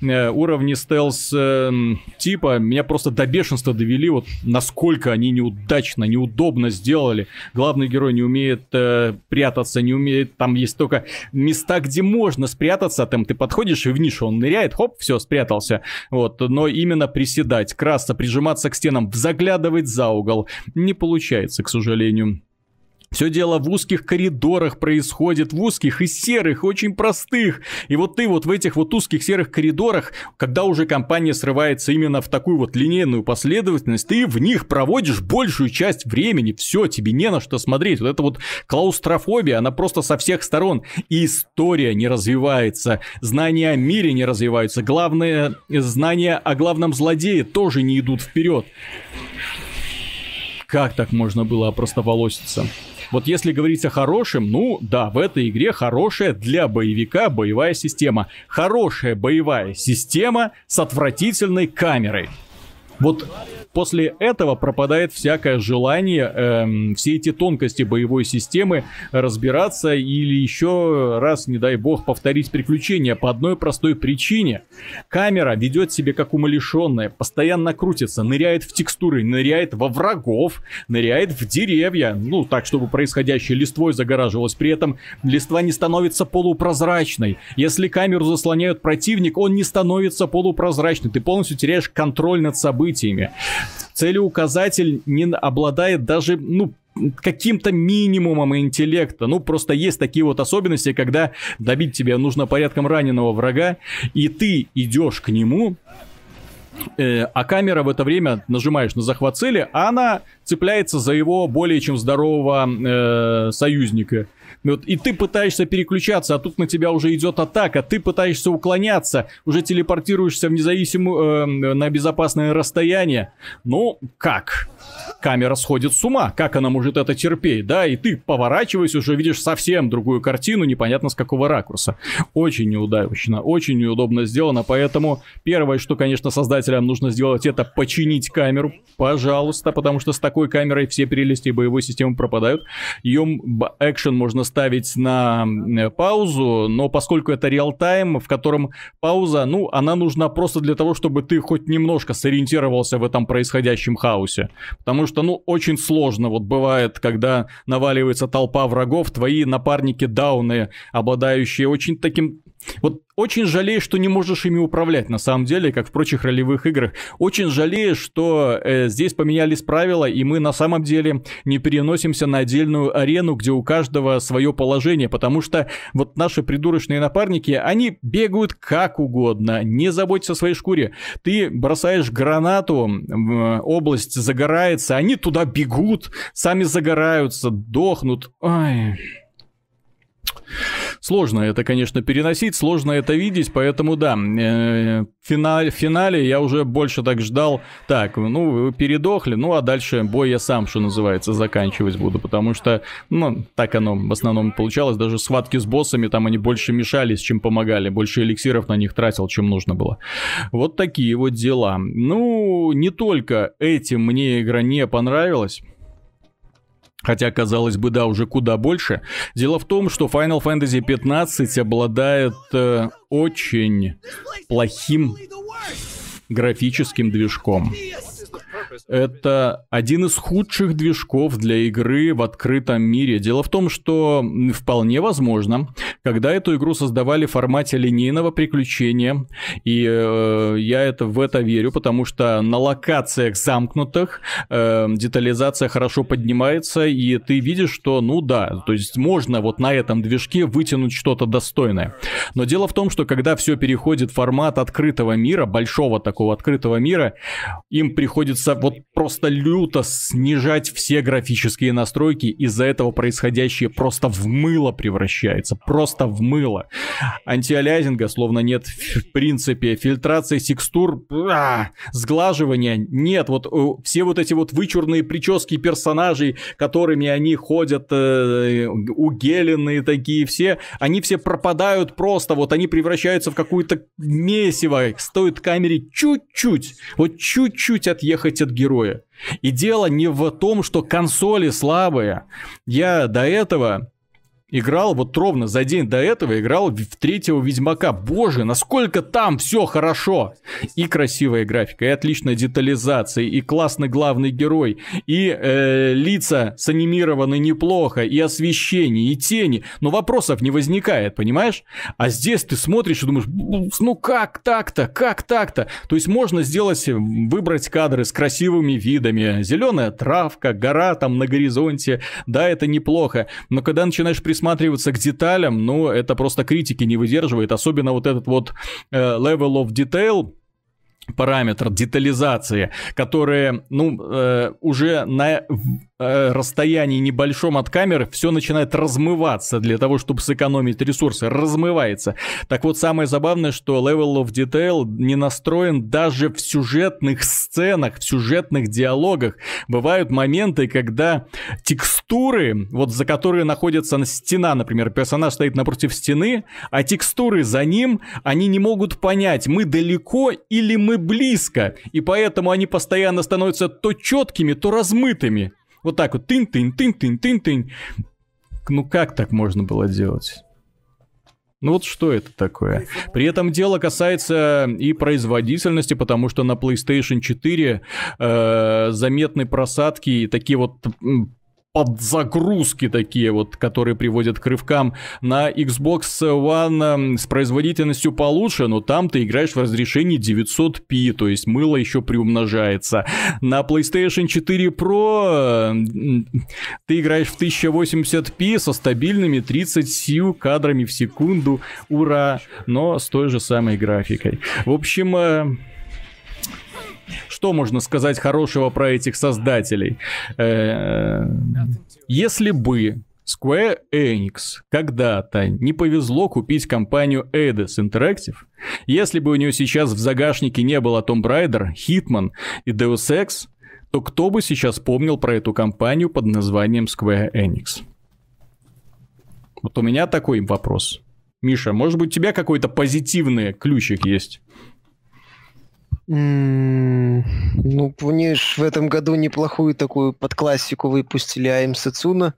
Э, уровни стелс э, типа меня просто до бешенства довели, вот насколько они неудачно, неудобно сделали. Главный герой не умеет э, прятаться, не умеет, там есть только места, где можно спрятаться, там ты подходишь и в нишу он ныряет, хоп, все, спрятался. Вот, но именно приседать, красться, прижиматься к стенам, заглядывать за угол не получается, к сожалению. Все дело в узких коридорах происходит, в узких и серых, очень простых. И вот ты вот в этих вот узких серых коридорах, когда уже компания срывается именно в такую вот линейную последовательность, ты в них проводишь большую часть времени. Все, тебе не на что смотреть. Вот это вот клаустрофобия, она просто со всех сторон. И история не развивается, знания о мире не развиваются, главное, знания о главном злодее тоже не идут вперед. Как так можно было опростоволоситься? Вот если говорить о хорошем, ну да, в этой игре хорошая для боевика боевая система. Хорошая боевая система с отвратительной камерой. Вот после этого пропадает всякое желание эм, все эти тонкости боевой системы разбираться или еще раз, не дай бог, повторить приключения по одной простой причине. Камера ведет себя как умалишенная, постоянно крутится, ныряет в текстуры, ныряет во врагов, ныряет в деревья, ну так, чтобы происходящее листвой загораживалось. При этом листва не становится полупрозрачной. Если камеру заслоняют противник, он не становится полупрозрачным. Ты полностью теряешь контроль над событиями целеуказатель не обладает даже, ну, каким-то минимумом интеллекта. Ну, просто есть такие вот особенности, когда добить тебе нужно порядком раненого врага, и ты идешь к нему, э, а камера в это время нажимаешь на захват цели, а она цепляется за его более чем здорового э, союзника. Вот, и ты пытаешься переключаться, а тут на тебя уже идет атака, ты пытаешься уклоняться, уже телепортируешься в независимую, э, на безопасное расстояние. Ну, как? камера сходит с ума. Как она может это терпеть, да? И ты поворачиваешься, уже видишь совсем другую картину, непонятно с какого ракурса. Очень неудачно, очень неудобно сделано, поэтому первое, что, конечно, создателям нужно сделать, это починить камеру, пожалуйста, потому что с такой камерой все прелести боевой системы пропадают. Ее экшен можно ставить на паузу, но поскольку это реал-тайм, в котором пауза, ну, она нужна просто для того, чтобы ты хоть немножко сориентировался в этом происходящем хаосе. Потому что, ну, очень сложно вот бывает, когда наваливается толпа врагов, твои напарники дауны, обладающие очень таким вот очень жалею, что не можешь ими управлять, на самом деле, как в прочих ролевых играх. Очень жалею, что э, здесь поменялись правила, и мы на самом деле не переносимся на отдельную арену, где у каждого свое положение, потому что вот наши придурочные напарники, они бегают как угодно, не заботься о своей шкуре. Ты бросаешь гранату, область загорается, они туда бегут, сами загораются, дохнут. Ой... Сложно это, конечно, переносить, сложно это видеть, поэтому да, э, финале, в финале я уже больше так ждал, так, ну, вы передохли, ну, а дальше бой я сам, что называется, заканчивать буду, потому что, ну, так оно в основном получалось, даже схватки с боссами, там они больше мешались, чем помогали, больше эликсиров на них тратил, чем нужно было. Вот такие вот дела. Ну, не только этим мне игра не понравилась, Хотя, казалось бы, да, уже куда больше. Дело в том, что Final Fantasy 15 обладает э, очень плохим графическим движком. Это один из худших движков для игры в открытом мире. Дело в том, что вполне возможно, когда эту игру создавали в формате линейного приключения, и э, я это в это верю, потому что на локациях замкнутых э, детализация хорошо поднимается, и ты видишь, что, ну да, то есть можно вот на этом движке вытянуть что-то достойное. Но дело в том, что когда все переходит в формат открытого мира, большого такого открытого мира, им приходится вот просто люто снижать все графические настройки, из-за этого происходящее просто в мыло превращается, просто в мыло. Антиалязинга словно нет в принципе, фильтрация текстур, а, сглаживания нет, вот э, все вот эти вот вычурные прически персонажей, которыми они ходят, э, угеленные такие все, они все пропадают просто, вот они превращаются в какую-то месиво, стоит камере чуть-чуть, вот чуть-чуть отъехать от героя. И дело не в том, что консоли слабые. Я до этого играл вот ровно за день до этого играл в третьего Ведьмака. Боже, насколько там все хорошо. И красивая графика, и отличная детализация, и классный главный герой, и э, лица санимированы неплохо, и освещение, и тени. Но вопросов не возникает, понимаешь? А здесь ты смотришь и думаешь, ну как так-то, как так-то? То есть можно сделать, выбрать кадры с красивыми видами. Зеленая травка, гора там на горизонте. Да, это неплохо. Но когда начинаешь присматриваться присматриваться к деталям, ну, это просто критики не выдерживает. Особенно вот этот вот э, level of detail, параметр детализации, которые, ну, э, уже на Э, расстоянии небольшом от камеры все начинает размываться для того, чтобы сэкономить ресурсы. Размывается. Так вот, самое забавное, что Level of Detail не настроен даже в сюжетных сценах, в сюжетных диалогах. Бывают моменты, когда текстуры, вот за которые находится стена, например, персонаж стоит напротив стены, а текстуры за ним, они не могут понять, мы далеко или мы близко. И поэтому они постоянно становятся то четкими, то размытыми. Вот так вот, тынь-тынь-тынь-тынь-тынь-тынь. Ну как так можно было делать? Ну вот что это такое? При этом дело касается и производительности, потому что на PlayStation 4 э, заметны просадки и такие вот подзагрузки такие вот, которые приводят к рывкам. На Xbox One с производительностью получше, но там ты играешь в разрешении 900p, то есть мыло еще приумножается. На PlayStation 4 Pro ты играешь в 1080p со стабильными 30 кадрами в секунду. Ура! Но с той же самой графикой. В общем, э, что можно сказать хорошего про этих создателей? Э, если бы Square Enix когда-то не повезло купить компанию Eidos Interactive, если бы у нее сейчас в загашнике не было Tomb Raider, Hitman и Deus Ex, то кто бы сейчас помнил про эту компанию под названием Square Enix? Вот у меня такой вопрос. Миша, может быть, у тебя какой-то позитивный ключик есть?
Ну, помнишь, в этом году неплохую такую подклассику выпустили Айм Сацуна.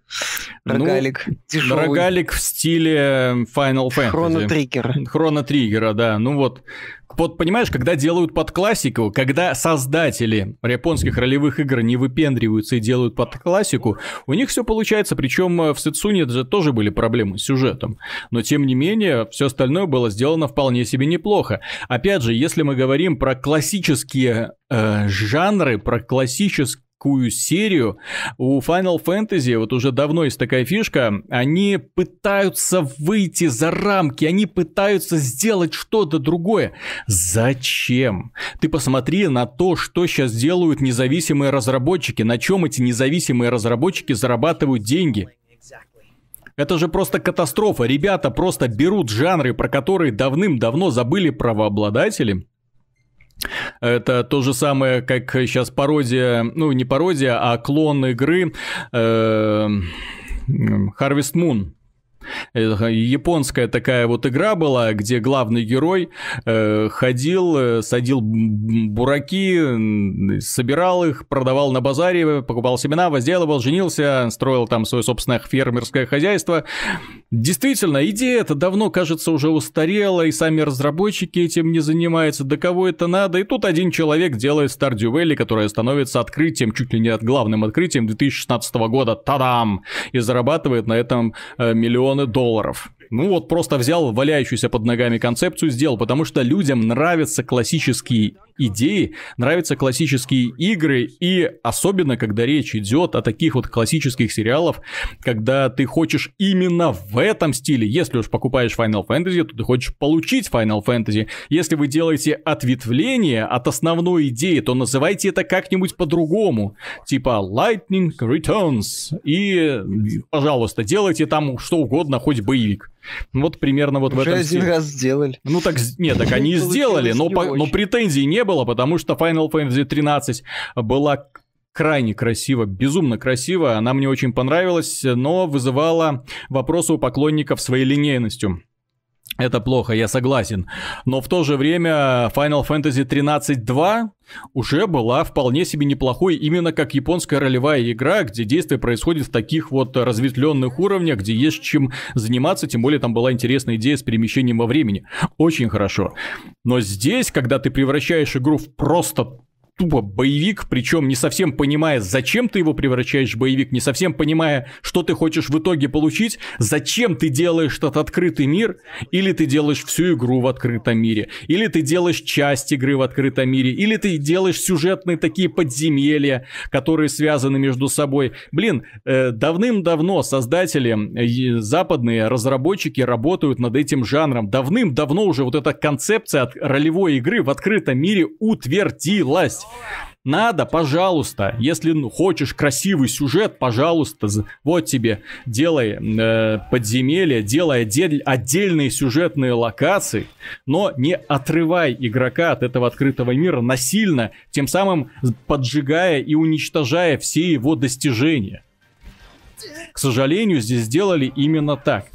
Рогалик. Ну. Рогалик в стиле Final Fantasy.
Хроно Триггера.
Хроно Триггера, да. Ну вот, вот понимаешь, когда делают под классику, когда создатели японских ролевых игр не выпендриваются и делают под классику, у них все получается, причем в Сетсуне же тоже были проблемы с сюжетом. Но тем не менее, все остальное было сделано вполне себе неплохо. Опять же, если мы говорим про классические э, жанры, про классические такую серию. У Final Fantasy вот уже давно есть такая фишка. Они пытаются выйти за рамки, они пытаются сделать что-то другое. Зачем? Ты посмотри на то, что сейчас делают независимые разработчики, на чем эти независимые разработчики зарабатывают деньги. Это же просто катастрофа. Ребята просто берут жанры, про которые давным-давно забыли правообладатели, это то же самое, как сейчас пародия, ну не пародия, а клон игры э, Harvest Moon. Японская такая вот игра была, где главный герой э, ходил, э, садил бураки, собирал их, продавал на базаре, покупал семена, возделывал, женился, строил там свое собственное фермерское хозяйство. Действительно, идея эта давно, кажется, уже устарела, и сами разработчики этим не занимаются, до кого это надо. И тут один человек делает Stardew Valley, которая становится открытием, чуть ли не главным открытием 2016 года, тадам, и зарабатывает на этом э, миллион миллионы долларов. Ну вот просто взял валяющуюся под ногами концепцию, сделал, потому что людям нравятся классические идеи, нравятся классические игры, и особенно, когда речь идет о таких вот классических сериалах, когда ты хочешь именно в этом стиле, если уж покупаешь Final Fantasy, то ты хочешь получить Final Fantasy. Если вы делаете ответвление от основной идеи, то называйте это как-нибудь по-другому, типа Lightning Returns, и, пожалуйста, делайте там что угодно, хоть боевик. Вот примерно вот
Уже
в этом
один стиле. раз сделали.
Ну так, нет, так они сделали, но, по, но претензий не было, потому что Final Fantasy 13 была крайне красиво, безумно красиво, она мне очень понравилась, но вызывала вопросы у поклонников своей линейностью. Это плохо, я согласен. Но в то же время Final Fantasy 13.2 уже была вполне себе неплохой, именно как японская ролевая игра, где действие происходит в таких вот разветвленных уровнях, где есть чем заниматься, тем более там была интересная идея с перемещением во времени. Очень хорошо. Но здесь, когда ты превращаешь игру в просто тупо боевик, причем не совсем понимая, зачем ты его превращаешь в боевик, не совсем понимая, что ты хочешь в итоге получить, зачем ты делаешь этот открытый мир, или ты делаешь всю игру в открытом мире, или ты делаешь часть игры в открытом мире, или ты делаешь сюжетные такие подземелья, которые связаны между собой. Блин, э, давным-давно создатели, э, западные разработчики работают над этим жанром. Давным-давно уже вот эта концепция от ролевой игры в открытом мире утвердилась есть. Надо, пожалуйста, если ну, хочешь красивый сюжет, пожалуйста, вот тебе, делай э, подземелья, делай отдель, отдельные сюжетные локации, но не отрывай игрока от этого открытого мира насильно, тем самым поджигая и уничтожая все его достижения. К сожалению, здесь сделали именно так.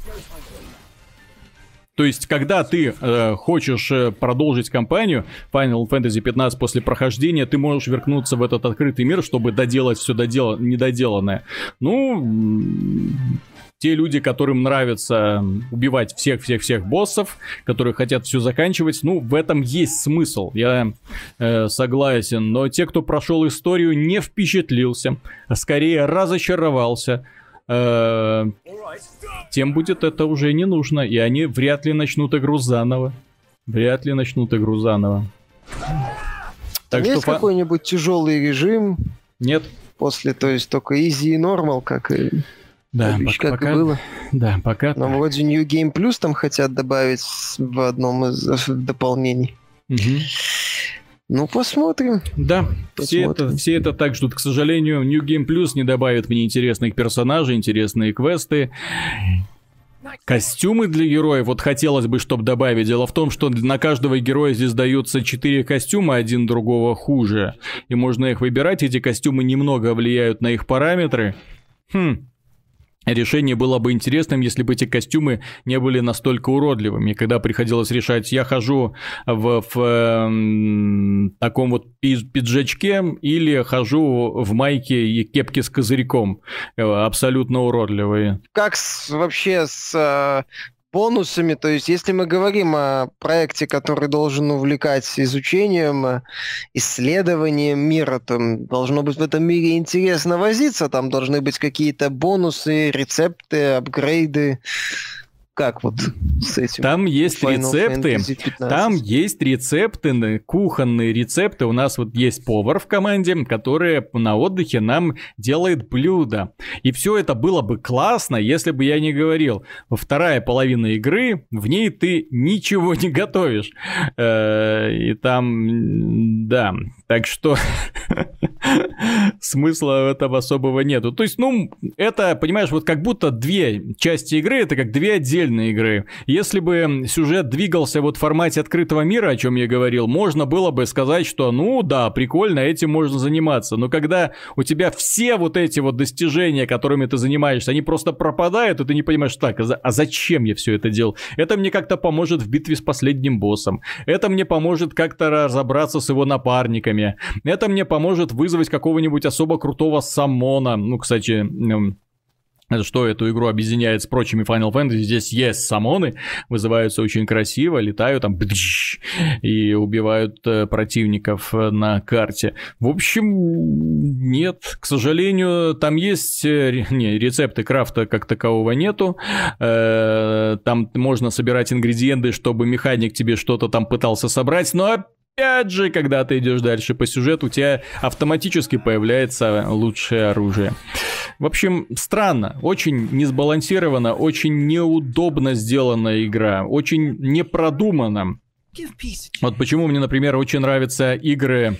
То есть, когда ты э, хочешь э, продолжить кампанию Final Fantasy 15 после прохождения, ты можешь вернуться в этот открытый мир, чтобы доделать все додел... недоделанное. Ну, те люди, которым нравится убивать всех-всех-всех боссов, которые хотят все заканчивать, ну, в этом есть смысл, я э, согласен. Но те, кто прошел историю, не впечатлился, а скорее разочаровался. Э, тем будет это уже не нужно, и они вряд ли начнут игру заново. Вряд ли начнут игру заново.
Так Есть что какой-нибудь тяжелый режим?
Нет.
После, то есть только easy и normal, как и
да, пока, как пока, и было. Да, пока.
Но вроде New Game Plus там хотят добавить в одном из дополнений. Угу. Ну, посмотрим.
Да, посмотрим. Все, это, все это так ждут. К сожалению, New Game Plus не добавит мне интересных персонажей, интересные квесты. Костюмы для героев, вот хотелось бы, чтобы добавить. Дело в том, что на каждого героя здесь даются 4 костюма, один другого хуже. И можно их выбирать, эти костюмы немного влияют на их параметры. Хм, решение было бы интересным, если бы эти костюмы не были настолько уродливыми. Когда приходилось решать, я хожу в, в э, таком вот пиджачке или хожу в майке и кепке с козырьком, э, абсолютно уродливые.
Как с, вообще с э, бонусами. То есть, если мы говорим о проекте, который должен увлекать изучением, э, исследованием мира, то должно быть в этом мире интересно возиться. Там должны быть какие-то бонусы, рецепты, апгрейды как вот с этим?
Там есть Final рецепты, там есть рецепты, кухонные рецепты. У нас вот есть повар в команде, который на отдыхе нам делает блюда. И все это было бы классно, если бы я не говорил. Вторая половина игры, в ней ты ничего не готовишь. Э, и там, да, так что смысла этого особого нету. То есть, ну, это, понимаешь, вот как будто две части игры, это как две отдельные игры. Если бы сюжет двигался вот в формате открытого мира, о чем я говорил, можно было бы сказать, что, ну, да, прикольно, этим можно заниматься. Но когда у тебя все вот эти вот достижения, которыми ты занимаешься, они просто пропадают, и ты не понимаешь, так, а, а зачем я все это делал? Это мне как-то поможет в битве с последним боссом. Это мне поможет как-то разобраться с его напарниками. Это мне поможет вызвать какого-нибудь особо крутого саммона. Ну, кстати, что эту игру объединяет с прочими Final Fantasy. Здесь есть самоны, вызываются очень красиво, летают там и убивают э, противников э, на карте. В общем, нет, к сожалению, там есть э, не, рецепты крафта как такового нету. Там можно собирать ингредиенты, чтобы механик тебе что-то там пытался собрать, но опять же, когда ты идешь дальше по сюжету, у тебя автоматически появляется лучшее оружие. В общем, странно, очень несбалансировано, очень неудобно сделана игра, очень непродуманно. Вот почему мне, например, очень нравятся игры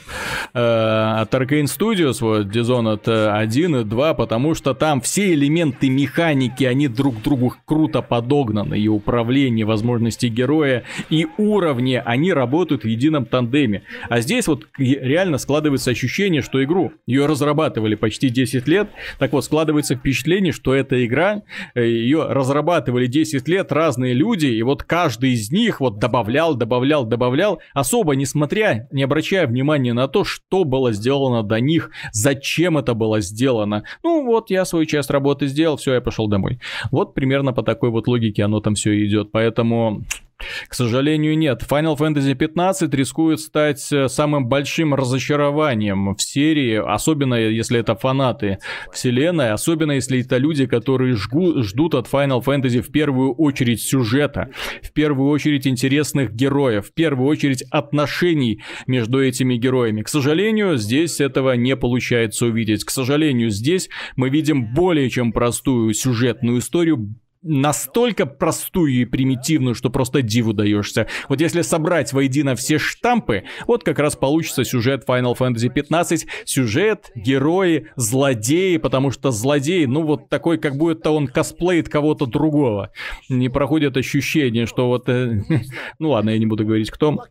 э, от Arkane Studios, вот Dishonored 1 и 2, потому что там все элементы механики, они друг другу круто подогнаны, и управление, возможности героя, и уровни, они работают в едином тандеме. А здесь вот реально складывается ощущение, что игру, ее разрабатывали почти 10 лет, так вот складывается впечатление, что эта игра, э, ее разрабатывали 10 лет разные люди, и вот каждый из них вот добавлял, добавлял добавлял, добавлял, особо не смотря, не обращая внимания на то, что было сделано до них, зачем это было сделано. Ну вот, я свою часть работы сделал, все, я пошел домой. Вот примерно по такой вот логике оно там все идет, поэтому к сожалению, нет. Final Fantasy 15 рискует стать э, самым большим разочарованием в серии, особенно если это фанаты вселенной, особенно если это люди, которые жгу, ждут от Final Fantasy в первую очередь сюжета, в первую очередь интересных героев, в первую очередь отношений между этими героями. К сожалению, здесь этого не получается увидеть. К сожалению, здесь мы видим более чем простую сюжетную историю, настолько простую и примитивную, что просто диву даешься. Вот если собрать воедино все штампы, вот как раз получится сюжет Final Fantasy 15. Сюжет, герои, злодеи, потому что злодей, ну вот такой, как будто он косплеит кого-то другого. Не проходит ощущение, что вот... Э, ну ладно, я не буду говорить, кто.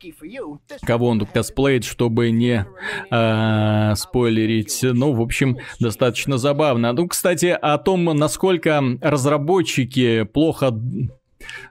Кого он тут косплеит, чтобы не э, спойлерить. Ну, в общем, достаточно забавно. Ну, кстати, о том, насколько разработчики плохо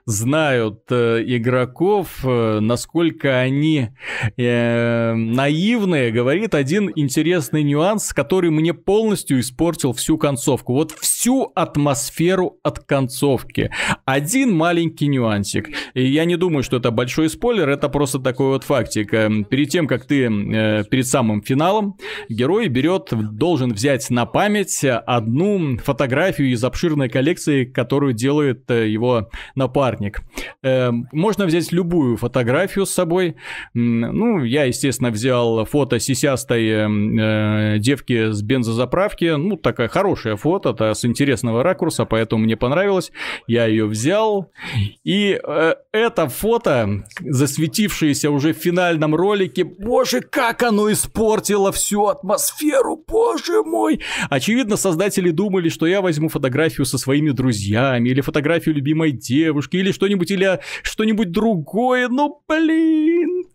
знают э, игроков, э, насколько они э, наивные, говорит один интересный нюанс, который мне полностью испортил всю концовку. Вот всю атмосферу от концовки. Один маленький нюансик. И я не думаю, что это большой спойлер, это просто такой вот фактик. Эм, перед тем, как ты э, перед самым финалом, герой берет, должен взять на память одну фотографию из обширной коллекции, которую делает э, его напарник. Э, можно взять любую фотографию с собой. Ну, я, естественно, взял фото сисястой э, девки с бензозаправки. Ну, такая хорошая фото, это с интересного ракурса, поэтому мне понравилось. Я ее взял. И э, это фото, засветившееся уже в финальном ролике, боже, как оно испортило всю атмосферу, боже мой. Очевидно, создатели думали, что я возьму фотографию со своими друзьями или фотографию любимой девушки или что-нибудь, или что-нибудь другое. Ну, блин,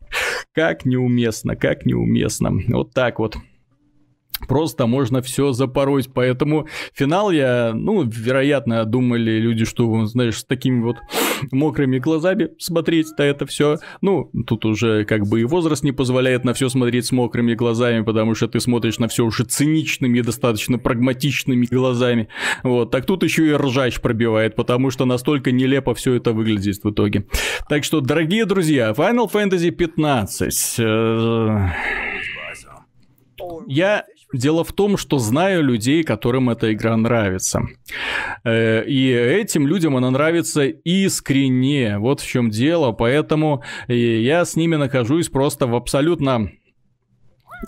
как неуместно, как неуместно. Вот так вот. Просто можно все запороть, поэтому финал я, ну, вероятно, думали люди, что, знаешь, с такими вот мокрыми глазами смотреть на это все. Ну, тут уже как бы и возраст не позволяет на все смотреть с мокрыми глазами, потому что ты смотришь на все уже циничными, достаточно прагматичными глазами. Вот, так тут еще и ржач пробивает, потому что настолько нелепо все это выглядит в итоге. Так что, дорогие друзья, Final Fantasy 15. Э, я Дело в том, что знаю людей, которым эта игра нравится. Э, и этим людям она нравится искренне. Вот в чем дело. Поэтому я с ними нахожусь просто в абсолютно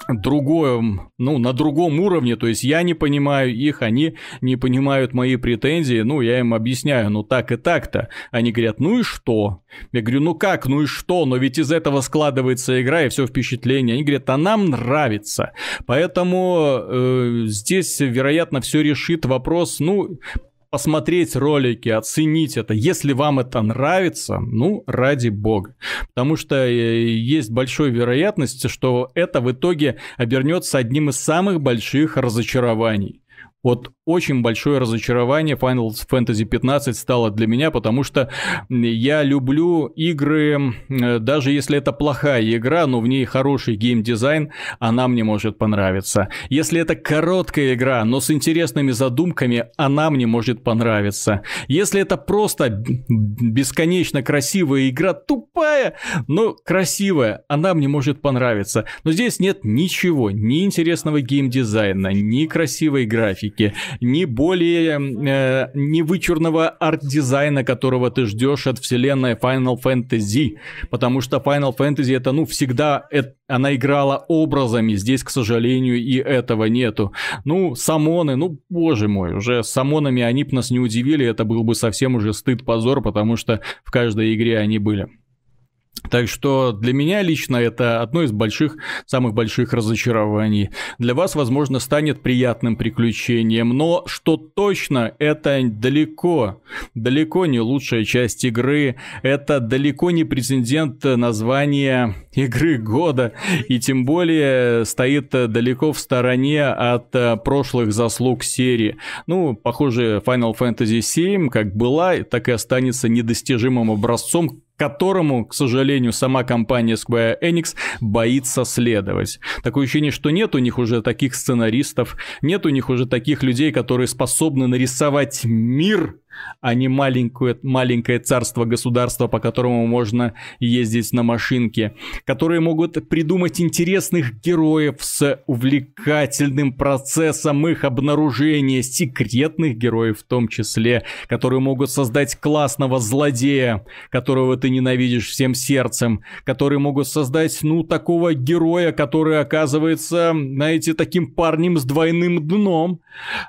другом, ну, на другом уровне, то есть я не понимаю их, они не понимают мои претензии, ну, я им объясняю, ну, так и так-то. Они говорят, ну и что? Я говорю, ну как, ну и что? Но ведь из этого складывается игра и все впечатление. Они говорят, а нам нравится. Поэтому э, здесь, вероятно, все решит вопрос, ну, посмотреть ролики, оценить это. Если вам это нравится, ну, ради бога. Потому что э, есть большая вероятность, что это в итоге обернется одним из самых больших разочарований. Вот очень большое разочарование Final Fantasy 15 стало для меня, потому что я люблю игры, даже если это плохая игра, но в ней хороший геймдизайн, она мне может понравиться. Если это короткая игра, но с интересными задумками, она мне может понравиться. Если это просто бесконечно красивая игра, тупая, но красивая, она мне может понравиться. Но здесь нет ничего, ни интересного геймдизайна, ни красивой графики, ни более э, не вычурного арт-дизайна, которого ты ждешь от вселенной Final Fantasy, потому что Final Fantasy это, ну, всегда это, она играла образами, здесь, к сожалению, и этого нету. Ну, summon ы, ну, боже мой, уже с summon ами они бы нас не удивили, это был бы совсем уже стыд-позор, потому что в каждой игре они были. Так что для меня лично это одно из больших, самых больших разочарований. Для вас, возможно, станет приятным приключением, но что точно, это далеко, далеко не лучшая часть игры, это далеко не претендент названия игры года, и тем более стоит далеко в стороне от прошлых заслуг серии. Ну, похоже, Final Fantasy VII как была, так и останется недостижимым образцом, которому, к сожалению, сама компания Square Enix боится следовать. Такое ощущение, что нет у них уже таких сценаристов, нет у них уже таких людей, которые способны нарисовать мир а не маленькое, маленькое царство-государство, по которому можно ездить на машинке, которые могут придумать интересных героев с увлекательным процессом их обнаружения, секретных героев в том числе, которые могут создать классного злодея, которого ты ненавидишь всем сердцем, которые могут создать, ну, такого героя, который оказывается, знаете, таким парнем с двойным дном.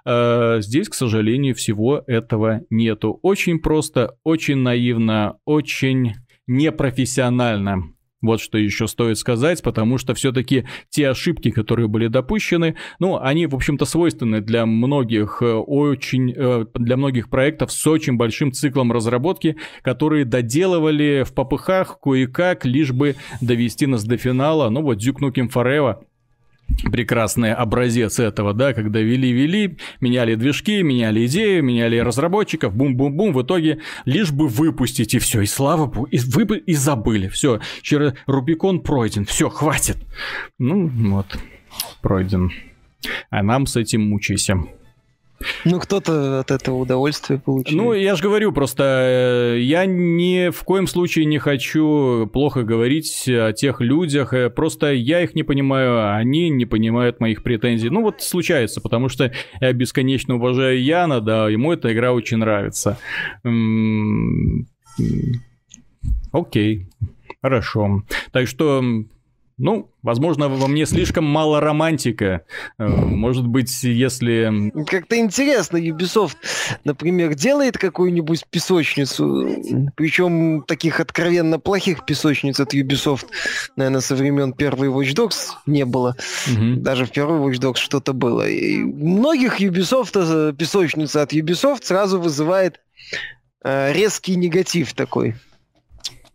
Э, здесь, к сожалению, всего этого нету. Очень просто, очень наивно, очень непрофессионально. Вот что еще стоит сказать, потому что все-таки те ошибки, которые были допущены, ну, они, в общем-то, свойственны для многих э, очень, э, для многих проектов с очень большим циклом разработки, которые доделывали в попыхах кое-как, лишь бы довести нас до финала. Ну вот Duke Nukem Forever прекрасный образец этого, да, когда вели-вели, меняли движки, меняли идеи, меняли разработчиков, бум-бум-бум, в итоге лишь бы выпустить и все, и слава богу, и, вы, и забыли, все, через Рубикон пройден, все, хватит. Ну, вот, пройден. А нам с этим мучайся.
Ну, кто-то от этого удовольствие получил.
Ну, я же говорю, просто э, я ни в коем случае не хочу плохо говорить о тех людях, э, просто я их не понимаю, а они не понимают моих претензий. Ну, вот случается, потому что я бесконечно уважаю Яна, да, ему эта игра очень нравится. Окей, хорошо. Так что ну, возможно, во мне слишком мало романтика. Э, может быть, если...
Как-то интересно, Ubisoft, например, делает какую-нибудь песочницу, причем таких откровенно плохих песочниц от Ubisoft, наверное, со времен первой Watch Dogs не было. Угу. Даже в первой Watch Dogs что-то было. И многих Ubisoft, э, песочница от Ubisoft сразу вызывает э, резкий негатив такой.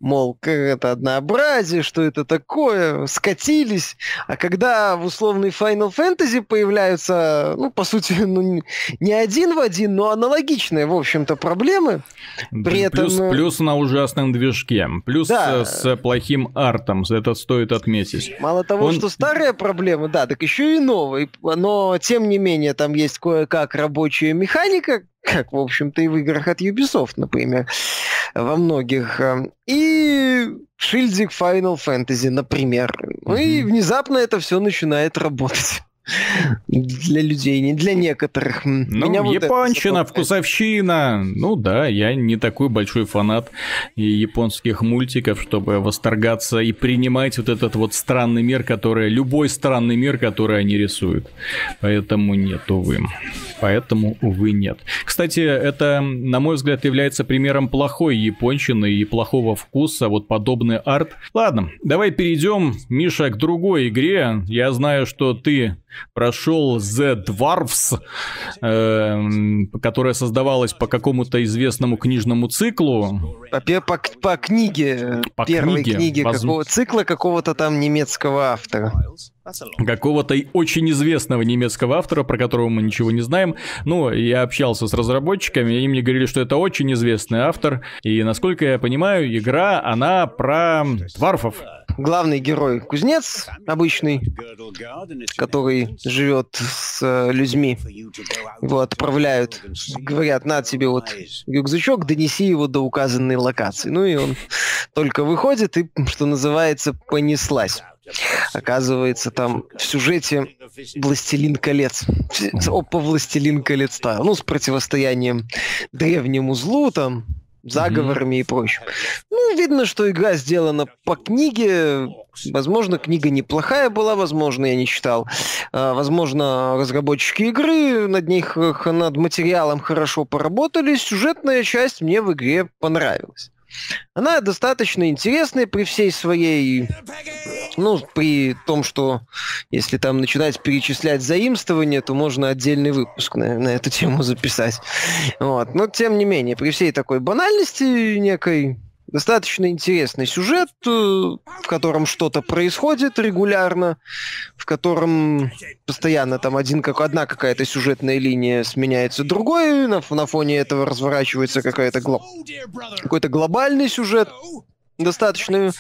Мол, это однообразие, что это такое, скатились. А когда в условной Final Fantasy появляются, ну, по сути, ну, не один в один, но аналогичные, в общем-то, проблемы.
При плюс, этом... плюс на ужасном движке, плюс да. с плохим артом, это стоит отметить.
Мало того, Он... что старые проблемы, да, так еще и новые. Но, тем не менее, там есть кое-как рабочая механика, как, в общем-то, и в играх от Ubisoft, например, во многих. Эм, и шильдик Final Fantasy, например. Ну mm-hmm. и внезапно это все начинает работать для людей, не для некоторых.
Ну, Меня японщина, вот вкусовщина. Ну да, я не такой большой фанат японских мультиков, чтобы восторгаться и принимать вот этот вот странный мир, который... Любой странный мир, который они рисуют. Поэтому нет, увы. Поэтому, увы, нет. Кстати, это, на мой взгляд, является примером плохой японщины и плохого вкуса, вот подобный арт. Ладно, давай перейдем, Миша, к другой игре. Я знаю, что ты прошел The Dwarfs, э, которая создавалась по какому-то известному книжному циклу.
По, по, по книге, по первой книге, книге воз... какого, цикла какого-то там немецкого автора
какого-то очень известного немецкого автора, про которого мы ничего не знаем. Ну, я общался с разработчиками, и мне говорили, что это очень известный автор. И, насколько я понимаю, игра, она про тварфов.
Главный герой кузнец обычный, который живет с э, людьми. Его отправляют, говорят, на тебе вот рюкзачок, донеси его до указанной локации. Ну и он только выходит и, что называется, понеслась. Оказывается, там в сюжете «Властелин колец». Опа, «Властелин колец» да. Ну, с противостоянием древнему злу, там, заговорами mm-hmm. и прочим. Ну, видно, что игра сделана по книге. Возможно, книга неплохая была, возможно, я не читал. А, возможно, разработчики игры над них, над материалом хорошо поработали. Сюжетная часть мне в игре понравилась. Она достаточно интересная при всей своей... Ну, при том, что если там начинать перечислять заимствования, то можно отдельный выпуск на, на эту тему записать. Вот. Но, тем не менее, при всей такой банальности некой, достаточно интересный сюжет, э, в котором что-то происходит регулярно, в котором постоянно там один, как одна какая-то сюжетная линия сменяется другой, на, на фоне этого разворачивается какая-то гло... какой-то глобальный сюжет. Достаточно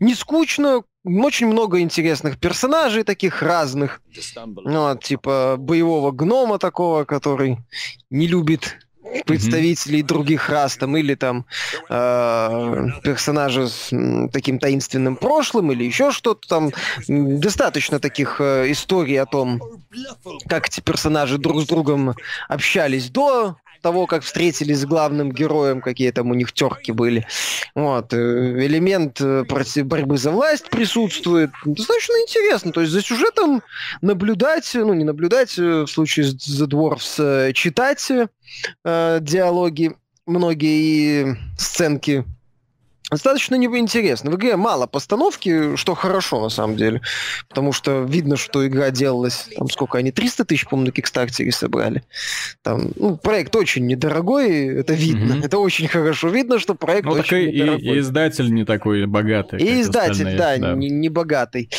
не скучно, очень много интересных персонажей таких разных. Ну, вот, типа боевого гнома такого, который не любит представителей mm-hmm. других рас там или там э, персонажи с м, таким таинственным прошлым или еще что-то там достаточно таких э, историй о том как эти персонажи друг с другом общались до того, как встретились с главным героем, какие там у них терки были. Вот. Э, элемент э, борьбы за власть присутствует. Достаточно интересно. То есть за сюжетом наблюдать, ну не наблюдать, э, в случае с The Dwarfs, читать э, диалоги многие сценки достаточно интересно. В игре мало постановки, что хорошо на самом деле. Потому что видно, что игра делалась, там сколько они, 300 тысяч, по-моему, на Кикстартере собрали. Там, ну, проект очень недорогой, это видно. Mm-hmm. Это очень хорошо видно, что проект ну, очень
и, недорогой. И издатель не такой богатый.
И издатель, да, да. Не, не богатый.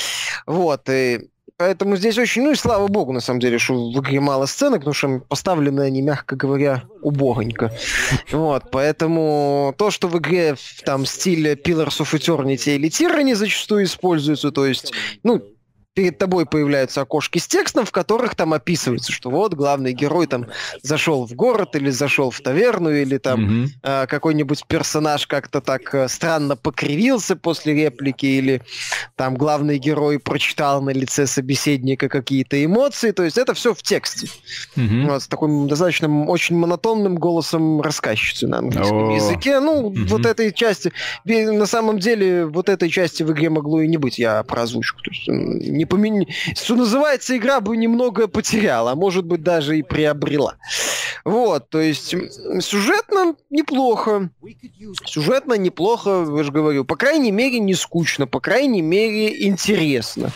Вот, и Поэтому здесь очень, ну и слава богу, на самом деле, что в игре мало сценок, потому что поставлены они, мягко говоря, убогонько. Вот, поэтому то, что в игре там стиле Pillars of Eternity или Tyranny зачастую используются, то есть, ну, перед тобой появляются окошки с текстом, в которых там описывается, что вот главный герой там зашел в город или зашел в таверну, или там mm-hmm. э, какой-нибудь персонаж как-то так э, странно покривился после реплики, или там главный герой прочитал на лице собеседника какие-то эмоции. То есть это все в тексте. Mm-hmm. Вот, с таким достаточно очень монотонным голосом рассказчицы на английском oh. языке. Ну, mm-hmm. вот этой части, на самом деле, вот этой части в игре могло и не быть, я про озвучку. То есть, не помен... Что называется, игра бы немного потеряла, а может быть даже и приобрела. Вот, то есть сюжетно неплохо. Сюжетно неплохо, я же говорю. По крайней мере, не скучно, по крайней мере, интересно.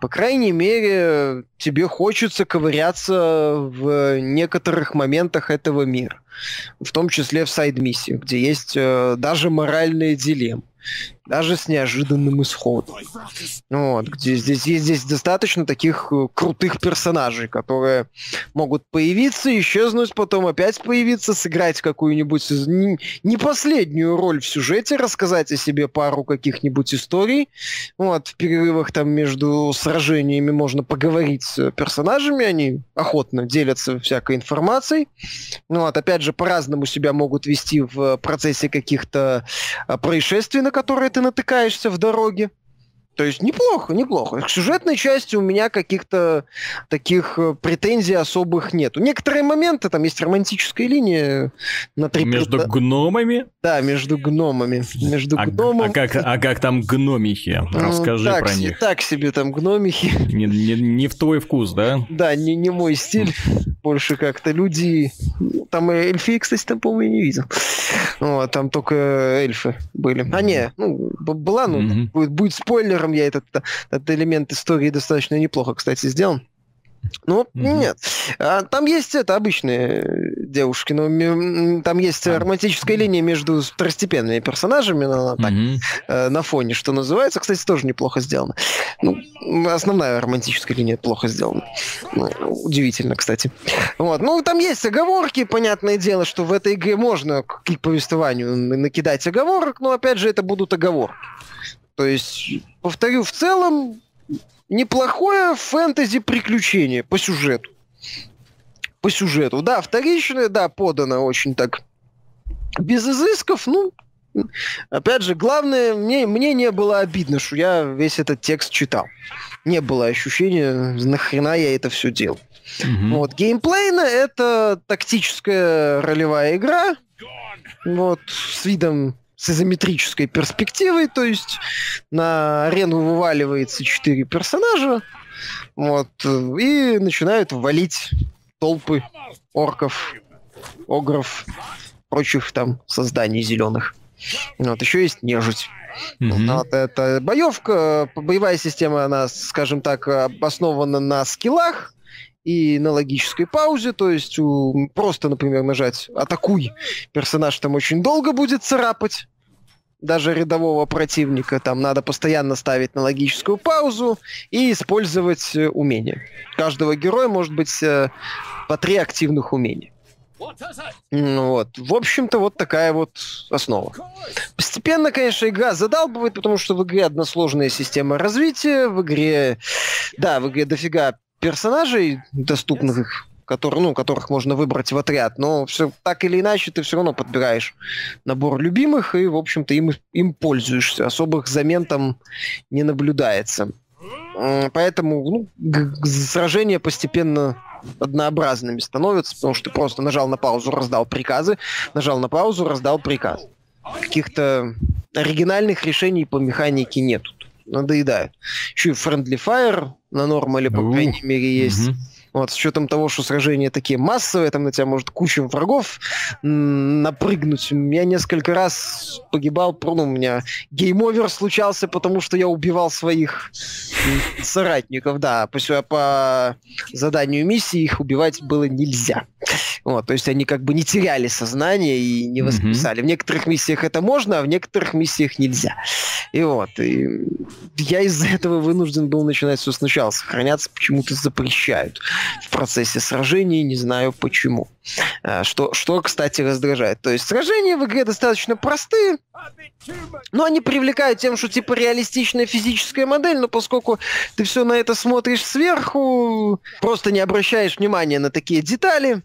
По крайней мере, тебе хочется ковыряться в некоторых моментах этого мира. в том числе в сайд-миссиях, где есть э, даже моральные дилеммы даже с неожиданным исходом. Вот, где здесь есть здесь достаточно таких э, крутых персонажей, которые могут появиться, исчезнуть, потом опять появиться, сыграть какую-нибудь не, не последнюю роль в сюжете, рассказать о себе пару каких-нибудь историй. Вот, в перерывах там между сражениями можно поговорить с персонажами, они охотно делятся всякой информацией. Ну вот, опять же, по-разному себя могут вести в процессе каких-то а, происшествий, на которые ты натыкаешься в дороге. То есть неплохо, неплохо. К сюжетной части у меня каких-то таких э, претензий особых нет. Некоторые моменты, там есть романтическая линия на три...
Между гномами?
Да, между гномами. Между
а,
гномом...
а, как, а как там гномихи? Расскажи
так,
про них.
Так себе там гномихи.
Не, не, не в твой вкус, да?
Да, не, не мой стиль. Больше как-то люди... Там эльфи, кстати, там, по-моему, не видел. Вот, там только эльфы были. А не, ну, была, ну, будет, будет спойлером, я этот, этот элемент истории достаточно неплохо, кстати, сделал. Ну, mm-hmm. нет. А, там есть это обычные девушки, но там есть а. романтическая линия между второстепенными персонажами, она так, mm-hmm. э, на фоне, что называется. Кстати, тоже неплохо сделано. Ну, основная романтическая линия плохо сделана. Ну, удивительно, кстати. Вот. Ну, там есть оговорки, понятное дело, что в этой игре можно к повествованию накидать оговорок, но, опять же, это будут оговорки. То есть, повторю, в целом неплохое фэнтези-приключение по сюжету. По сюжету. Да, вторичное, да, подано очень так без изысков, ну, опять же, главное, мне, мне не было обидно, что я весь этот текст читал. Не было ощущения, нахрена я это все делал. Mm-hmm. Вот, геймплейно это тактическая ролевая игра, вот, с видом с изометрической перспективой, то есть на арену вываливается четыре персонажа, вот, и начинают валить толпы орков, огров, прочих там созданий зеленых. Вот, еще есть нежить. Mm-hmm. Вот, это боевка, боевая система, она, скажем так, основана на скиллах, и на логической паузе, то есть просто, например, нажать «атакуй», персонаж там очень долго будет царапать, даже рядового противника. Там надо постоянно ставить на логическую паузу и использовать э, умения. Каждого героя может быть э, по три активных умения. Вот. В общем-то, вот такая вот основа. Постепенно, конечно, игра задалбывает, потому что в игре односложная система развития, в игре, да, в игре дофига персонажей доступных, которые, ну, которых можно выбрать в отряд, но все так или иначе ты все равно подбираешь набор любимых и, в общем-то, им, им пользуешься. Особых замен там не наблюдается. Поэтому ну, сражения постепенно однообразными становятся, потому что ты просто нажал на паузу, раздал приказы, нажал на паузу, раздал приказ. Каких-то оригинальных решений по механике нету надоедают. Еще и Friendly Fire на нормале, по крайней мере, есть. Вот, с учетом того, что сражения такие массовые, там на тебя может куча врагов напрыгнуть. Я несколько раз погибал, ну, у меня game over случался, потому что я убивал своих соратников, да, по, по заданию миссии их убивать было нельзя. Вот, то есть они как бы не теряли сознание и не воскресали. Mm-hmm. В некоторых миссиях это можно, а в некоторых миссиях нельзя. И вот, и я из-за этого вынужден был начинать все сначала. Сохраняться почему-то запрещают в процессе сражений, не знаю почему. А, что, что, кстати, раздражает. То есть сражения в игре достаточно простые, но они привлекают тем, что типа реалистичная физическая модель, но поскольку ты все на это смотришь сверху, просто не обращаешь внимания на такие детали,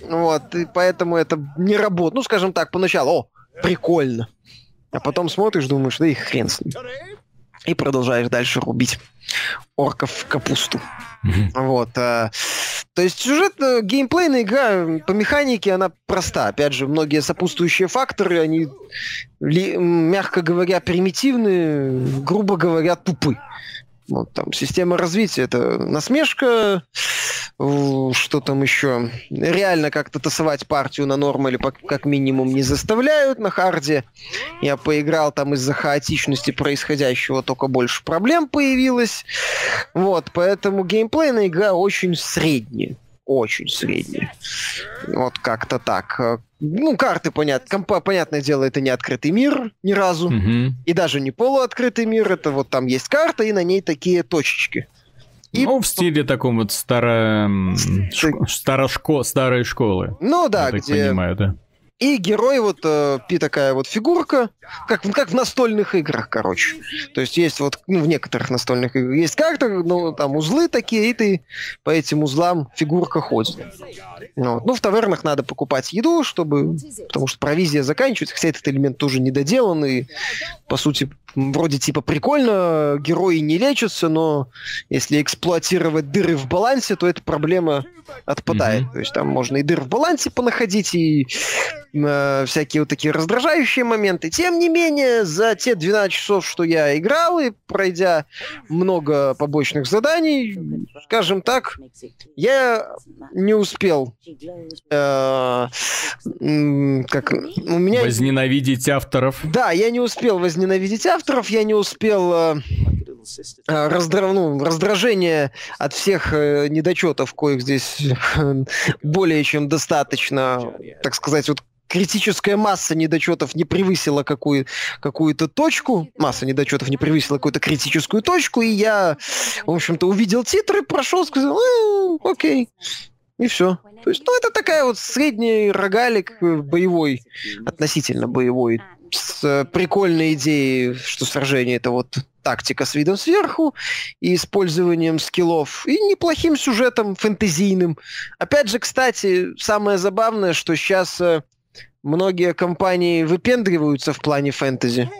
вот, и поэтому это не работает. Ну, скажем так, поначалу, о, прикольно. А потом смотришь, думаешь, да и хрен с ним. И продолжаешь дальше рубить орков в капусту. Вот. А, то есть сюжет, э, геймплейная игра по механике, она проста. Опять же, многие сопутствующие факторы, они, мягко говоря, примитивны, грубо говоря, тупы. Вот там система развития это насмешка, что там еще? Реально как-то тасовать партию на нормале как минимум не заставляют на харде. Я поиграл там из-за хаотичности происходящего, только больше проблем появилось. Вот, поэтому геймплейная игра очень средняя очень средние. Вот как-то так. Ну, карты, понятно, компа, понятное дело, это не открытый мир ни разу.
Мгм.
И даже не полуоткрытый мир, это вот там есть карта, и на ней такие точечки. И-
Ну, в стиле таком вот старо... шко- старошко... старой школы.
Ну да,
я так
где
понимаю, да.
И герой вот э, такая вот фигурка, как, как в настольных играх, короче. То есть есть вот, ну, в некоторых настольных играх есть карта, ну, там узлы такие, и ты по этим узлам фигурка ходит. Ну, вот. ну, в тавернах надо покупать еду, чтобы... Потому что провизия заканчивается, хотя этот элемент тоже недоделан, и, по сути, вроде типа прикольно, герои не лечатся, но если эксплуатировать дыры в балансе, то эта проблема отпадает.
Мгм.
То есть там можно и дыр в балансе понаходить, и э, всякие вот такие раздражающие моменты. Тем не менее, за те 12 часов, что я играл, и пройдя много побочных заданий, скажем так, я не успел э, как у меня
Возненавидеть авторов.
да, я не успел возненавидеть авторов, я не успел э, э, раздра- ну, раздражение от всех э, недочетов, коих здесь более чем достаточно, так сказать, вот критическая масса недочетов не превысила какую- какую-то точку, масса недочетов не превысила какую-то критическую точку, и я, в общем-то, увидел титры, прошел, сказал, «А, окей, и все. То есть, ну, это такая вот средний рогалик боевой, относительно боевой, с э, прикольной идеей, что сражение это вот тактика с видом сверху и использованием скиллов, и неплохим сюжетом фэнтезийным. Опять же, кстати, самое забавное, что сейчас многие компании выпендриваются в плане фэнтези.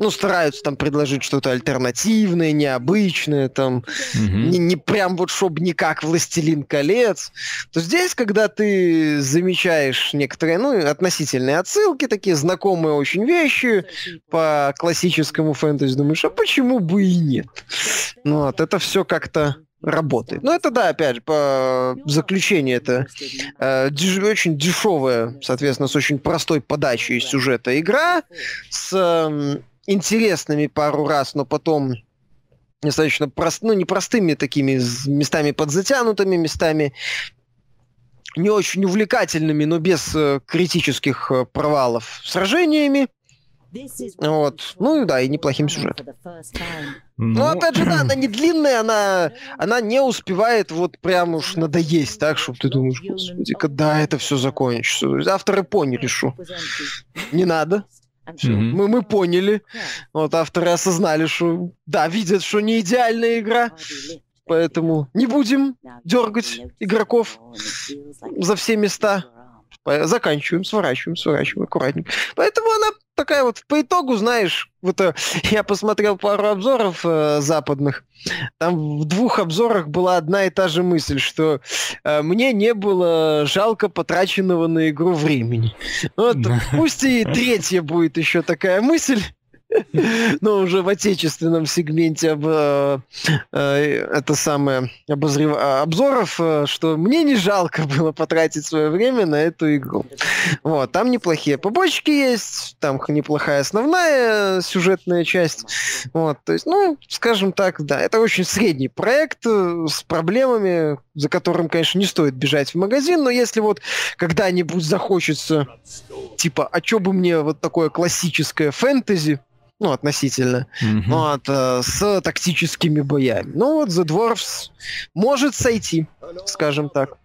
Ну, стараются там предложить что-то альтернативное, необычное, там,
Мгм.
не, не прям вот чтоб не как «Властелин колец», то здесь, когда ты замечаешь некоторые, ну, относительные отсылки, такие знакомые очень вещи по классическому фэнтези, думаешь, а почему бы и нет? Ну, вот, это все как-то работает. Ну, это да, опять же, по заключению это э, деш- очень дешевая, соответственно, с очень простой подачей сюжета игра, с эм, интересными пару раз, но потом достаточно прост, ну, непростыми такими местами подзатянутыми, местами не очень увлекательными, но без э, критических э, провалов сражениями.
Вот. Ну и да, и неплохим сюжетом.
Ну, опять же, да, она не длинная, она, она не успевает вот прям уж надоесть, так, чтобы ты думаешь, господи, когда это все закончится. Авторы поняли, что не надо.
Мгм.
Мы, мы поняли. Вот авторы осознали, что да, видят, что не идеальная игра, поэтому не будем дергать игроков за все места. Заканчиваем, сворачиваем, сворачиваем аккуратненько. Поэтому она такая вот по итогу, знаешь, вот э, я посмотрел пару обзоров э, западных. Там в двух обзорах была одна и та же мысль, что э, мне не было жалко потраченного на игру времени. Вот, пусть и третья будет еще такая мысль. Но уже в отечественном сегменте об, э, э, это самое обозрев- а, обзоров, э, что мне не жалко было потратить свое время на эту игру. Вот, там неплохие побочки есть, там неплохая основная сюжетная часть. Вот, то есть, ну, скажем так, да, это очень средний проект э, с проблемами, за которым, конечно, не стоит бежать в магазин, но если вот когда-нибудь захочется, типа, а чё бы мне вот такое классическое фэнтези, ну, относительно,
Мгм.
вот, э, с тактическими боями. Ну, вот The Dwarfs может сойти, скажем так.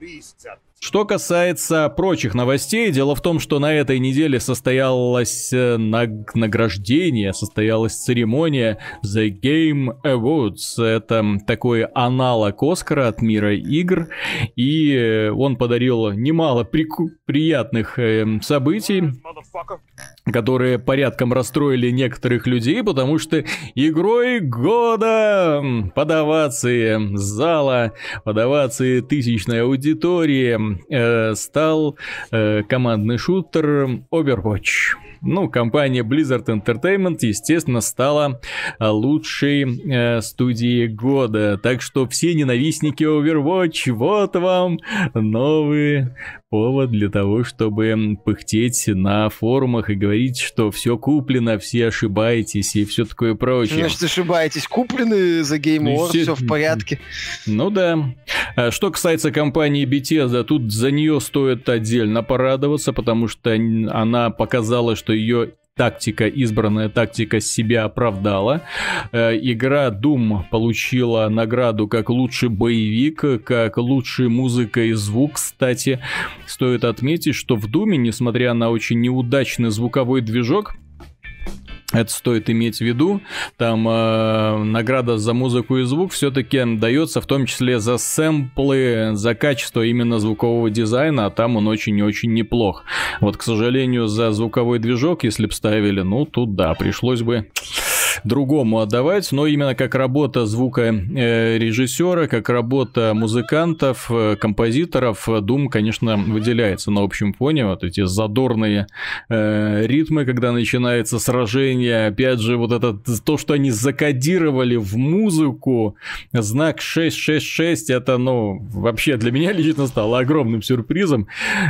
Что касается прочих новостей, дело в том, что на этой неделе состоялось э, наг- награждение, состоялась церемония The Game Awards. Это такой аналог Оскара от мира игр, и э, он подарил немало прику- приятных э, событий, которые порядком расстроили некоторых людей, потому что игрой года под овации зала, под овации тысячной аудитории э, стал э, командный шутер Overwatch. ну, компания Blizzard Entertainment, естественно, стала лучшей э, студией года. Так что все ненавистники Overwatch, вот вам новый повод для того, чтобы пыхтеть на форумах и говорить, что все куплено, все ошибаетесь и все такое прочее.
Значит, ошибаетесь. Куплены за Game ну, War, все в порядке.
Ну да. А что касается компании Bethesda, тут за нее стоит отдельно порадоваться, потому что она показала, что ее тактика, избранная тактика себя оправдала. Э, игра Doom получила награду как лучший боевик, как лучшая музыка и звук. Кстати, стоит отметить, что в Думе, несмотря на очень неудачный звуковой движок, это стоит иметь в виду. Там э, награда за музыку и звук все-таки дается в том числе за сэмплы, за качество именно звукового дизайна, а там он очень-очень неплох. Вот, к сожалению, за звуковой движок, если бы ставили, ну, тут да, пришлось бы другому отдавать, но именно как работа звука э, режиссера, как работа музыкантов, э, композиторов, Doom, конечно, выделяется на общем фоне. Вот эти задорные э, ритмы, когда начинается сражение, опять же, вот это то, что они закодировали в музыку, знак 666, это, ну, вообще для меня лично стало огромным сюрпризом,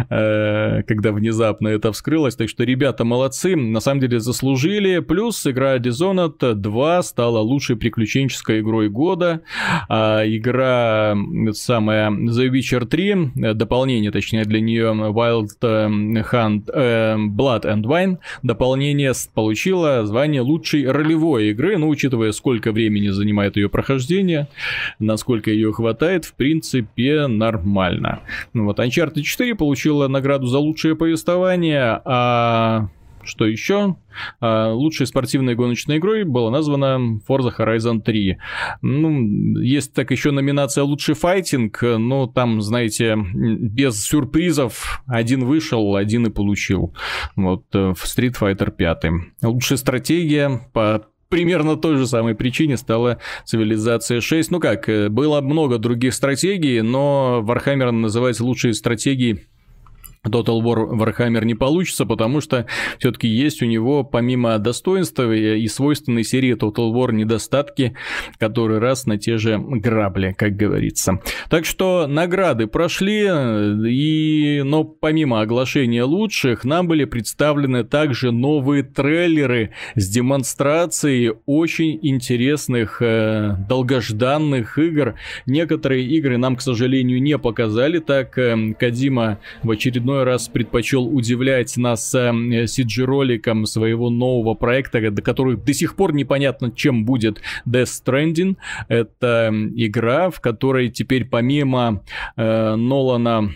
э, когда внезапно это вскрылось. Так что ребята молодцы, на самом деле заслужили. Плюс игра Dishonored Dota 2 стала лучшей приключенческой игрой года. А игра самая The Witcher 3, э, дополнение, точнее, для нее Wild э, Hunt э, Blood and Wine, дополнение получила звание лучшей ролевой игры, ну, учитывая, сколько времени занимает ее прохождение, насколько ее хватает, в принципе, нормально. Ну вот, Uncharted 4 получила награду за лучшее повествование, а что еще? А, лучшей спортивной гоночной игрой была названа Forza Horizon 3. Ну, есть так еще номинация «Лучший файтинг», но там, знаете, без сюрпризов один вышел, один и получил. Вот э, в Street Fighter 5. Лучшая стратегия по примерно той же самой причине стала цивилизация 6. Ну как, э, было много других стратегий, но Warhammer называется лучшей стратегией Total War Warhammer не получится, потому что все-таки есть у него, помимо достоинств и свойственной серии Total War недостатки, которые раз на те же грабли, как говорится. Так что награды прошли, и... но помимо оглашения лучших, нам были представлены также новые трейлеры с демонстрацией очень интересных, э, долгожданных игр. Некоторые игры нам, к сожалению, не показали, так э, Кадима в очередной очередной раз предпочел удивлять нас CG-роликом э, своего нового проекта, до которого до сих пор непонятно, чем будет Death Stranding. Это игра, в которой теперь помимо э, Нолана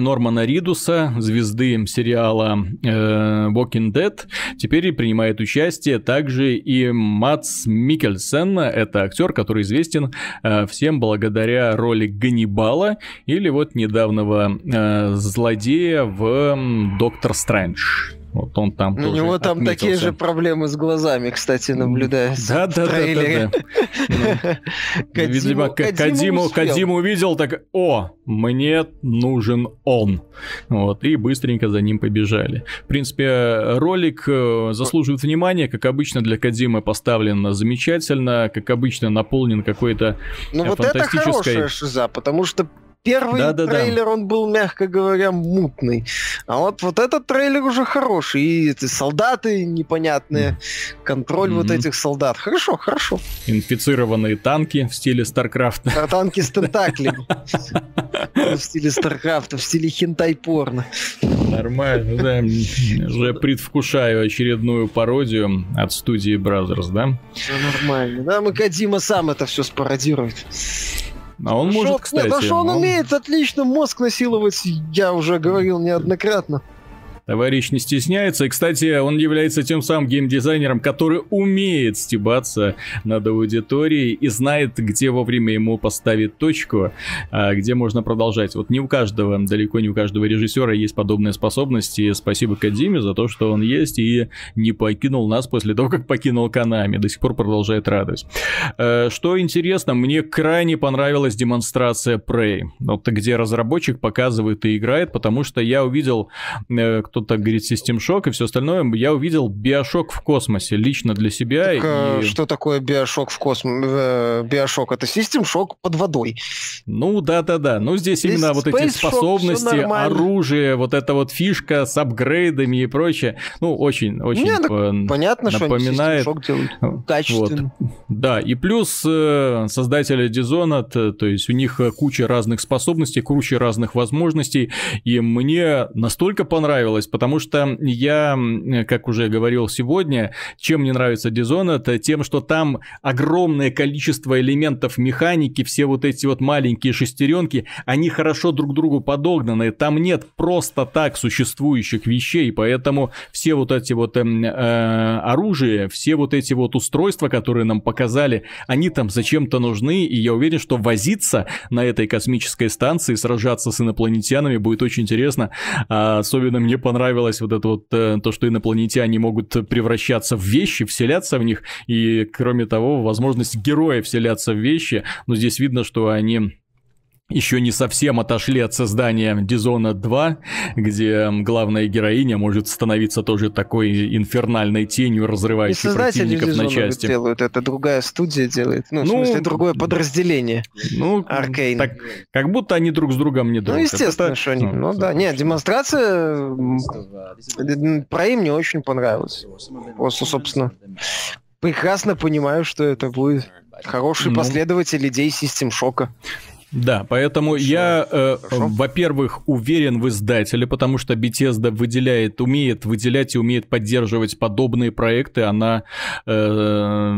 Нормана Ридуса, звезды сериала э, Walking Dead, теперь принимает участие также и Мац Микельсен. Это актер, который известен э, всем благодаря роли Ганнибала или вот недавнего э, злодея в Доктор Стрэндж. Вот он там
У него там отметился. такие же проблемы с глазами, кстати, наблюдается.
Да, да, да, да, да. Видимо, Кадиму, Кадиму увидел, так, о, мне нужен он. Вот, и быстренько за ним побежали. В принципе, ролик э, заслуживает внимания, как обычно для Кадимы поставлен замечательно, как обычно наполнен какой-то
Ну вот это хорошая шиза, потому что Первый да, да, трейлер, да. он был, мягко говоря, мутный. А вот, вот этот трейлер уже хороший. И эти солдаты непонятные, контроль mm-hmm. вот этих солдат. Хорошо, хорошо.
Инфицированные танки в стиле Старкрафта.
А танки с тентаклями. В стиле Старкрафта, в стиле хентай-порно.
Нормально, да. Уже предвкушаю очередную пародию от студии Brothers, да?
Все нормально. Да, Макадима сам это все спародирует.
А он может, кстати.
Нет, а что он, он умеет отлично мозг насиловать, я уже говорил неоднократно.
Товарищ не стесняется. И, кстати, он является тем самым геймдизайнером, который умеет стебаться над аудиторией и знает, где вовремя ему поставить точку, а где можно продолжать. Вот не у каждого, далеко не у каждого режиссера есть подобные способности. Спасибо Кадиме за то, что он есть и не покинул нас после того, как покинул Канами. До сих пор продолжает радовать. Э, что интересно, мне крайне понравилась демонстрация Prey. Вот где разработчик показывает и играет, потому что я увидел, э, кто кто-то говорит System Shock и все остальное. Я увидел Биошок в космосе лично для себя.
Так,
и...
э, Что такое биошок в космосе? Биошок это систем шок под водой.
Ну да-да-да. Ну здесь
Здесь
именно вот эти
Shock,
способности,
нормально.
оружие, вот эта вот фишка с апгрейдами и прочее. Ну, очень, очень
Не, так
э,
Понятно, что они
напоминает.
систем шок делают.
Вот.
Качественно.
Да, и плюс э, создатели Dishonored, э, то есть у них э, куча разных способностей, куча разных возможностей, и мне настолько понравилось, потому что я, как уже говорил сегодня, чем мне нравится Dishonored, э, тем, что там огромное количество элементов механики, все вот эти вот маленькие шестеренки, они хорошо друг другу подогнаны, там нет просто так существующих вещей, поэтому все вот эти вот эм, э, оружия, все вот эти вот устройства, которые нам показали, они там зачем-то нужны, и я уверен, что возиться на этой космической станции, сражаться с инопланетянами будет очень интересно. А особенно мне понравилось вот это вот э, то, что инопланетяне могут превращаться в вещи, вселяться в них, и кроме того, возможность героя вселяться в вещи, но здесь видно, что они еще не совсем отошли от создания Дизона 2, где главная героиня может становиться тоже такой инфернальной тенью, разрывающей противников на части.
делают, это другая студия делает. Ну, в
Ну,
смысле, другое подразделение.
Ну,
Arcane.
так, как будто они друг с другом не
Ну,
дружат.
естественно,
Это-
что они... Ну, да, нет, демонстрация про им мне очень понравилась. Просто, собственно, прекрасно понимаю, что это будет хороший
Ну.
последователь идей систем шока.
Да, поэтому я, э,
Хорошо.
во-первых, уверен в издателе, потому что Bethesda выделяет, умеет выделять и умеет поддерживать подобные проекты. Она э,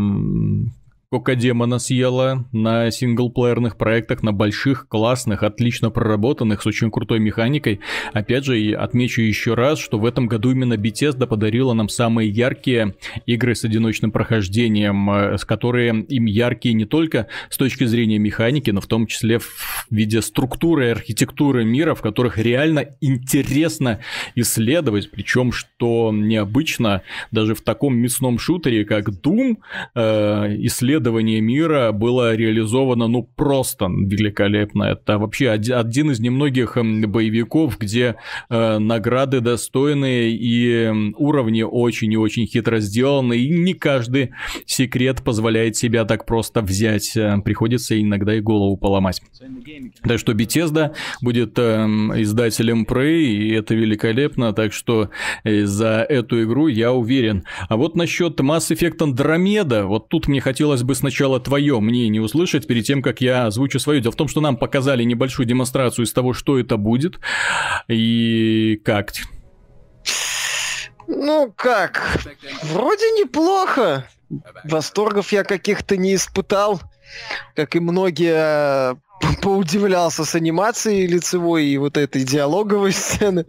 Кока демона съела на синглплеерных проектах, на больших, классных, отлично проработанных, с очень крутой механикой. Опять же, и отмечу еще раз, что в этом году именно Bethesda подарила нам самые яркие игры с одиночным прохождением, э, с которые им яркие не только с точки зрения механики, но в том числе в виде структуры и архитектуры мира, в которых реально интересно исследовать, причем, что необычно, даже в таком мясном шутере, как Doom, э, исследование мира было реализовано, ну, просто великолепно. Это вообще оди- один из немногих эм, боевиков, где э, награды достойные и эм, уровни очень и очень хитро сделаны, и не каждый секрет позволяет себя так просто взять. Э, Приходится иногда и голову поломать. Так что Bethesda будет эм, издателем Prey, и это великолепно, так что э, за эту игру я уверен. А вот насчет Mass Effect Andromeda, вот тут мне хотелось бы сначала твое мнение услышать, перед тем, как я озвучу свое. Дело в том, что нам показали небольшую демонстрацию из того, что это будет, и как.
Ну как, вроде неплохо. Восторгов я каких-то не испытал, как и многие поудивлялся с анимацией лицевой и вот этой диалоговой сцены,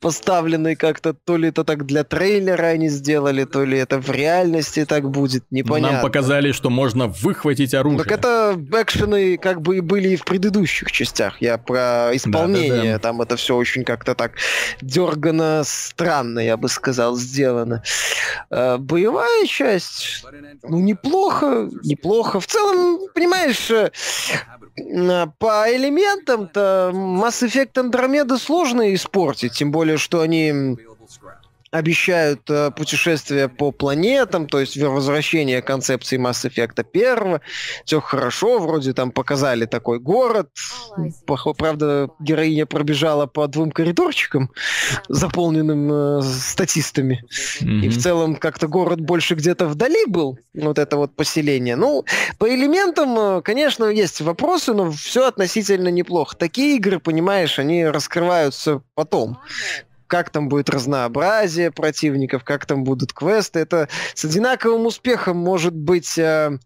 поставленной как-то, то ли это так для трейлера они сделали, то ли это в реальности так будет, непонятно.
Нам показали, что можно выхватить оружие.
Так это экшены как бы и были и в предыдущих частях. Я про исполнение.
Да-да-да.
Там это все очень как-то так дергано, странно, я бы сказал, сделано. Э, Боевая часть, ну, неплохо, неплохо. В целом, понимаешь, э, по элементам-то Mass Effect Andromeda сложно испортить, тем более, что они обещают э, путешествия по планетам, то есть возвращение концепции Mass Effect 1. Все хорошо, вроде там показали такой город. Правда, героиня пробежала по двум коридорчикам, заполненным э, статистами. И
Мгм.
в целом как-то город больше где-то вдали был, вот это вот поселение. Ну, по элементам, э, конечно, есть вопросы, но все относительно неплохо. Такие игры, понимаешь, они раскрываются потом. Как там будет разнообразие противников, как там будут квесты. Это с одинаковым успехом может быть э,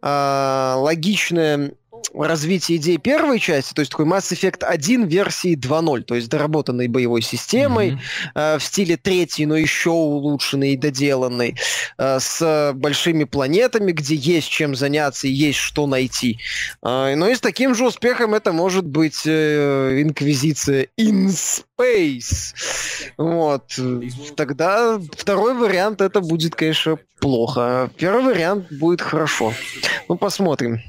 э, логичное развитие идей первой части, то есть такой Mass Effect 1 версии 2.0, то есть доработанной боевой системой,
Мгм.
э, в стиле третьей, но еще улучшенной и доделанной, э, с большими планетами, где есть чем заняться и есть что найти. Э, но и с таким же успехом это может быть э, Инквизиция in Space. Вот. Тогда второй вариант это будет, конечно, плохо. Первый вариант будет хорошо. Ну, посмотрим.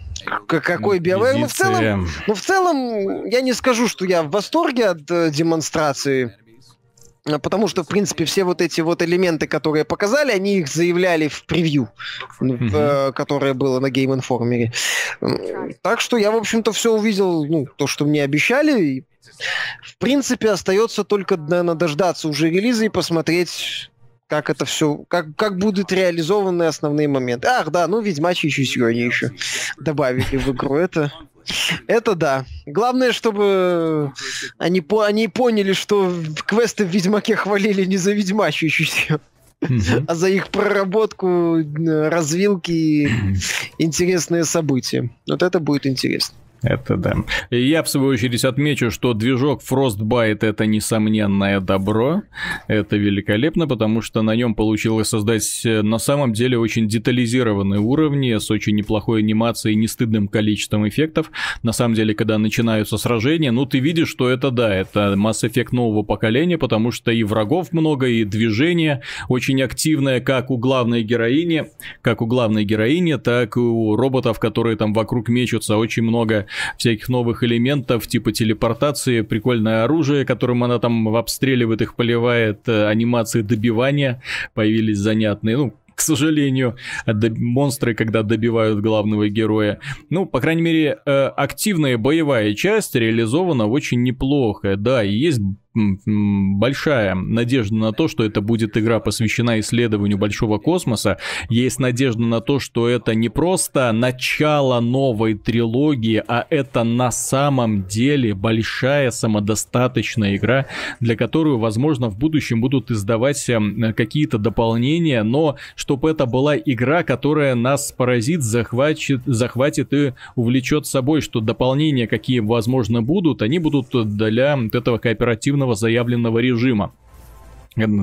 Какой BioWare? Ну, в целом, ну, в целом, я не скажу, что я в восторге от э, демонстрации А, потому что, в принципе, все вот эти вот элементы, которые показали, они их заявляли в превью, mm-hmm. которое было на Game Informer. Так что я, в общем-то, все увидел, ну, то, что мне обещали. В принципе, остается только, наверное, дождаться уже релиза и посмотреть, как это все, как, как будут реализованы основные моменты. Ах, да, ну, Ведьмачи еще они еще добавили в игру. Это это да. Главное, чтобы они, по они поняли, что квесты в Ведьмаке хвалили не за Ведьмачью а за их проработку, развилки и интересные события. Вот это будет интересно.
Это да. Я, в свою очередь, отмечу, что движок Frostbite это несомненное добро. Это великолепно, потому что на нем получилось создать э, на самом деле очень детализированные уровни с очень неплохой анимацией и нестыдным количеством эффектов. На самом деле, когда начинаются сражения, ну ты видишь, что это да, это Mass Effect нового поколения, потому что и врагов много, и движение очень активное, как у главной героини, как у главной героини, так и у роботов, которые там вокруг мечутся, очень много всяких новых элементов, типа телепортации, прикольное оружие, которым она там обстреливает их, поливает, э, анимации добивания появились занятные, ну, к сожалению, монстры, когда добивают главного героя. Ну, по крайней мере, э, активная боевая часть реализована очень неплохо. Да, и есть большая надежда на то, что это будет игра, посвящена исследованию большого космоса. Есть надежда на то, что это не просто начало новой трилогии, а это на самом деле большая самодостаточная игра, для которой, возможно, в будущем будут издавать эм, какие-то дополнения, но чтобы это была игра, которая нас поразит, захватит, захватит и увлечет собой, что дополнения, какие, возможно, будут, они будут для этого кооперативного отдельного заявленного режима.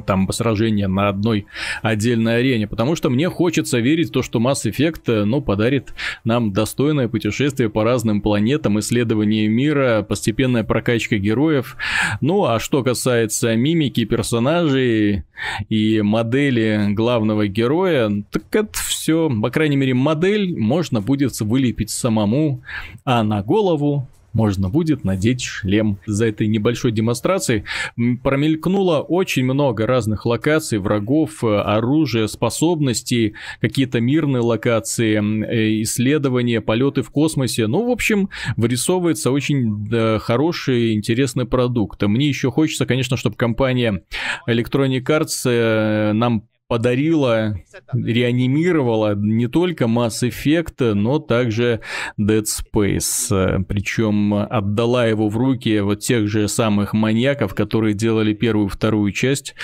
Там сражения на одной отдельной арене, потому что мне хочется верить в то, что Mass Effect, э, ну, подарит нам достойное путешествие по разным планетам, исследование мира, постепенная прокачка героев. Ну, а что касается мимики персонажей и модели главного героя, так это все, по крайней мере, модель можно будет вылепить самому, а на голову можно будет надеть шлем. За этой небольшой демонстрацией промелькнуло очень много разных локаций, врагов, э, оружия, способностей, какие-то мирные локации, э, исследования, полеты в космосе. Ну, в общем, вырисовывается очень хороший, интересный продукт. Мне еще хочется, конечно, чтобы компания Electronic Arts э, нам подарила, реанимировала не только Mass Effect, но также Dead Space. Причем отдала его в руки вот тех же самых маньяков, которые делали первую и вторую часть,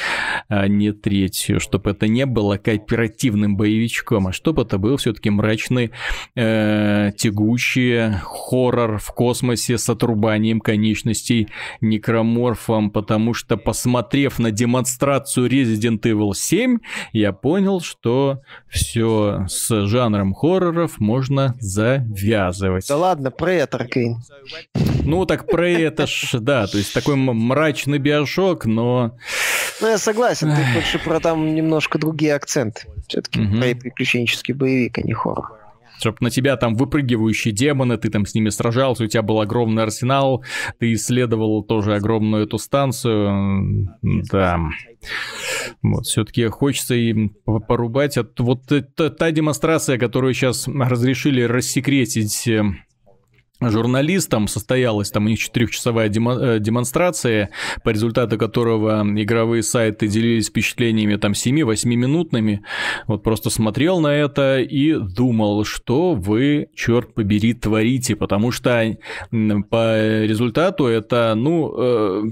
а не третью. Чтобы это не было кооперативным боевичком, а чтобы это был все-таки мрачный, э, тягучий хоррор в космосе с отрубанием конечностей некроморфом, потому что посмотрев на демонстрацию Resident Evil 7, я понял, что все с жанром хорроров можно завязывать.
Да ладно, про это, Аркейн.
Ну, так про это ж, да, то есть такой мрачный биошок, но...
Ну, я согласен, ты больше про там немножко другие акценты. Все-таки угу. про приключенческий боевик, а не хоррор
чтобы на тебя там выпрыгивающие демоны, ты там с ними сражался, у тебя был огромный арсенал, ты исследовал тоже огромную эту станцию, да. Вот, все-таки хочется им порубать. От, вот та, та демонстрация, которую сейчас разрешили рассекретить э, журналистам состоялась там у них четырехчасовая э, демонстрация, по результату которого игровые сайты делились впечатлениями там 7-8 минутными. Вот просто смотрел на это и думал, что вы, черт побери, творите, потому что по результату это, ну, э,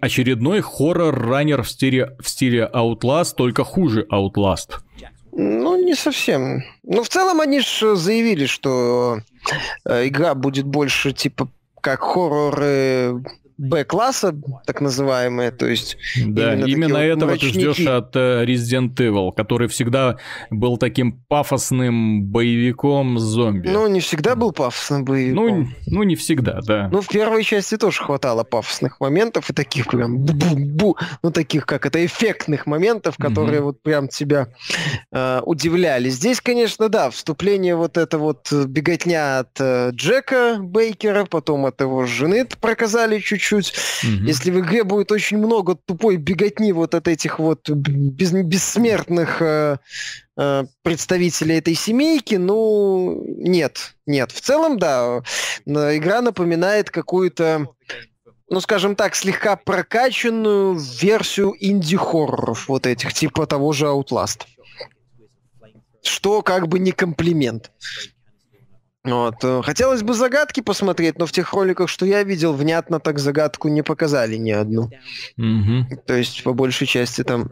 очередной хоррор-раннер в стиле, в стиле Outlast, только хуже Outlast.
Ну, не совсем. Ну, в целом они же заявили, что э, игра будет больше типа как хорроры Б-класса, так называемые, то есть...
Да, именно, именно этого мрачники. ты ждешь от uh, Resident Evil, который всегда был таким пафосным боевиком зомби.
Ну, не всегда был пафосным боевиком.
Ну, ну не всегда, да.
Ну, в первой части тоже хватало пафосных моментов и таких прям бу-бу-бу, ну, таких, как это, эффектных моментов, которые mm-hmm. вот прям тебя э, удивляли. Здесь, конечно, да, вступление вот это вот беготня от э, Джека Бейкера, потом от его жены показали чуть-чуть, чуть-чуть. Угу. Если в игре будет очень много тупой беготни вот от этих вот без, бессмертных э, э, представителей этой семейки, ну, нет, нет. В целом, да, игра напоминает какую-то ну, скажем так, слегка прокачанную версию инди-хорроров вот этих, типа того же Outlast. Что как бы не комплимент. Вот. Э, хотелось бы загадки посмотреть, но в тех роликах, что я видел, внятно так загадку не показали ни одну. Угу. То есть, по большей части, там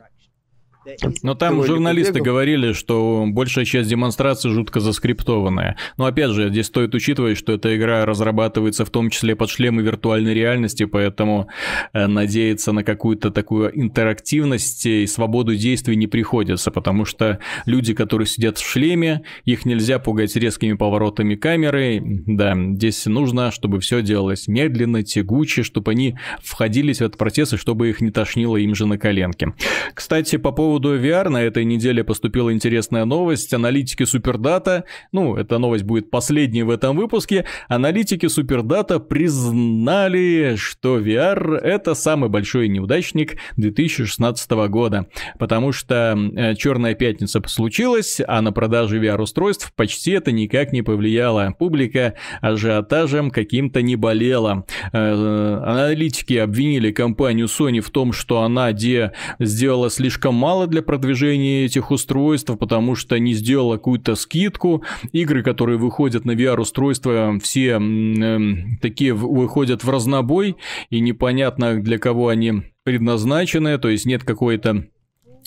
но там журналисты говорили, что большая часть демонстрации жутко заскриптованная. Но опять же, здесь стоит учитывать, что эта игра разрабатывается в том числе под шлемы виртуальной реальности, поэтому э, надеяться на какую-то такую интерактивность и свободу действий не приходится, потому что люди, которые сидят в шлеме, их нельзя пугать резкими поворотами камеры. Да, здесь нужно, чтобы все делалось медленно, тягуче, чтобы они входились в этот процесс и чтобы их не тошнило им же на коленке. Кстати, по поводу поводу VR на этой неделе поступила интересная новость. Аналитики Супердата, ну, эта новость будет последней в этом выпуске, аналитики Супердата признали, что VR это самый большой неудачник 2016 года, потому что э, Черная пятница случилась, а на продаже VR-устройств почти это никак не повлияло. Публика ажиотажем каким-то не болела. Э, аналитики обвинили компанию Sony в том, что она где сделала слишком мало для продвижения этих устройств, потому что не сделала какую-то скидку. Игры, которые выходят на VR-устройства, все э, такие выходят в разнобой, и непонятно для кого они предназначены, то есть нет какой-то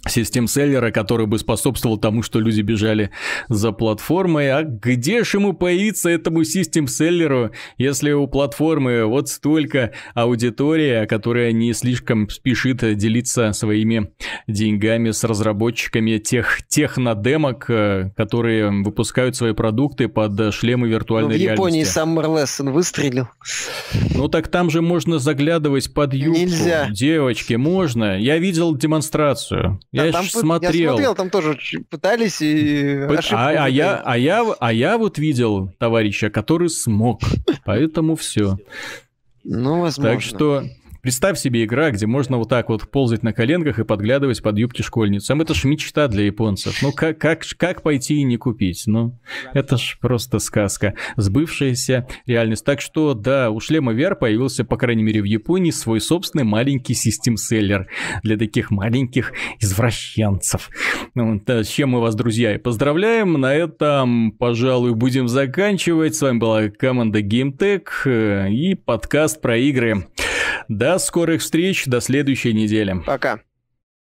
систем-селлера, который бы способствовал тому, что люди бежали за платформой. А где же ему появиться этому систем-селлеру, если у платформы вот столько аудитория, которая не слишком спешит делиться своими деньгами с разработчиками тех технодемок, э, которые выпускают свои продукты под шлемы виртуальной реальности.
Ну, в Японии Summer Lesson выстрелил.
Ну так там же можно заглядывать под юбку. Нельзя. Девочки, можно. Я видел демонстрацию. Я
да, там смотрел. Я смотрел, там тоже пытались и
Пы... а, а, я, а, я, а я вот видел товарища, который смог. Поэтому все.
Ну, возможно.
Так что Представь себе игра, где можно вот так вот ползать на коленках и подглядывать под юбки школьницам. Это ж мечта для японцев. Ну как, как, как пойти и не купить? Ну, это ж просто сказка. Сбывшаяся реальность. Так что, да, у шлема VR появился, по крайней мере, в Японии свой собственный маленький систем-селлер для таких маленьких извращенцев. Ну, да, с чем мы вас, друзья, и поздравляем. На этом, пожалуй, будем заканчивать. С вами была команда GameTech э, и подкаст про игры. До скорых встреч, до следующей недели.
Пока.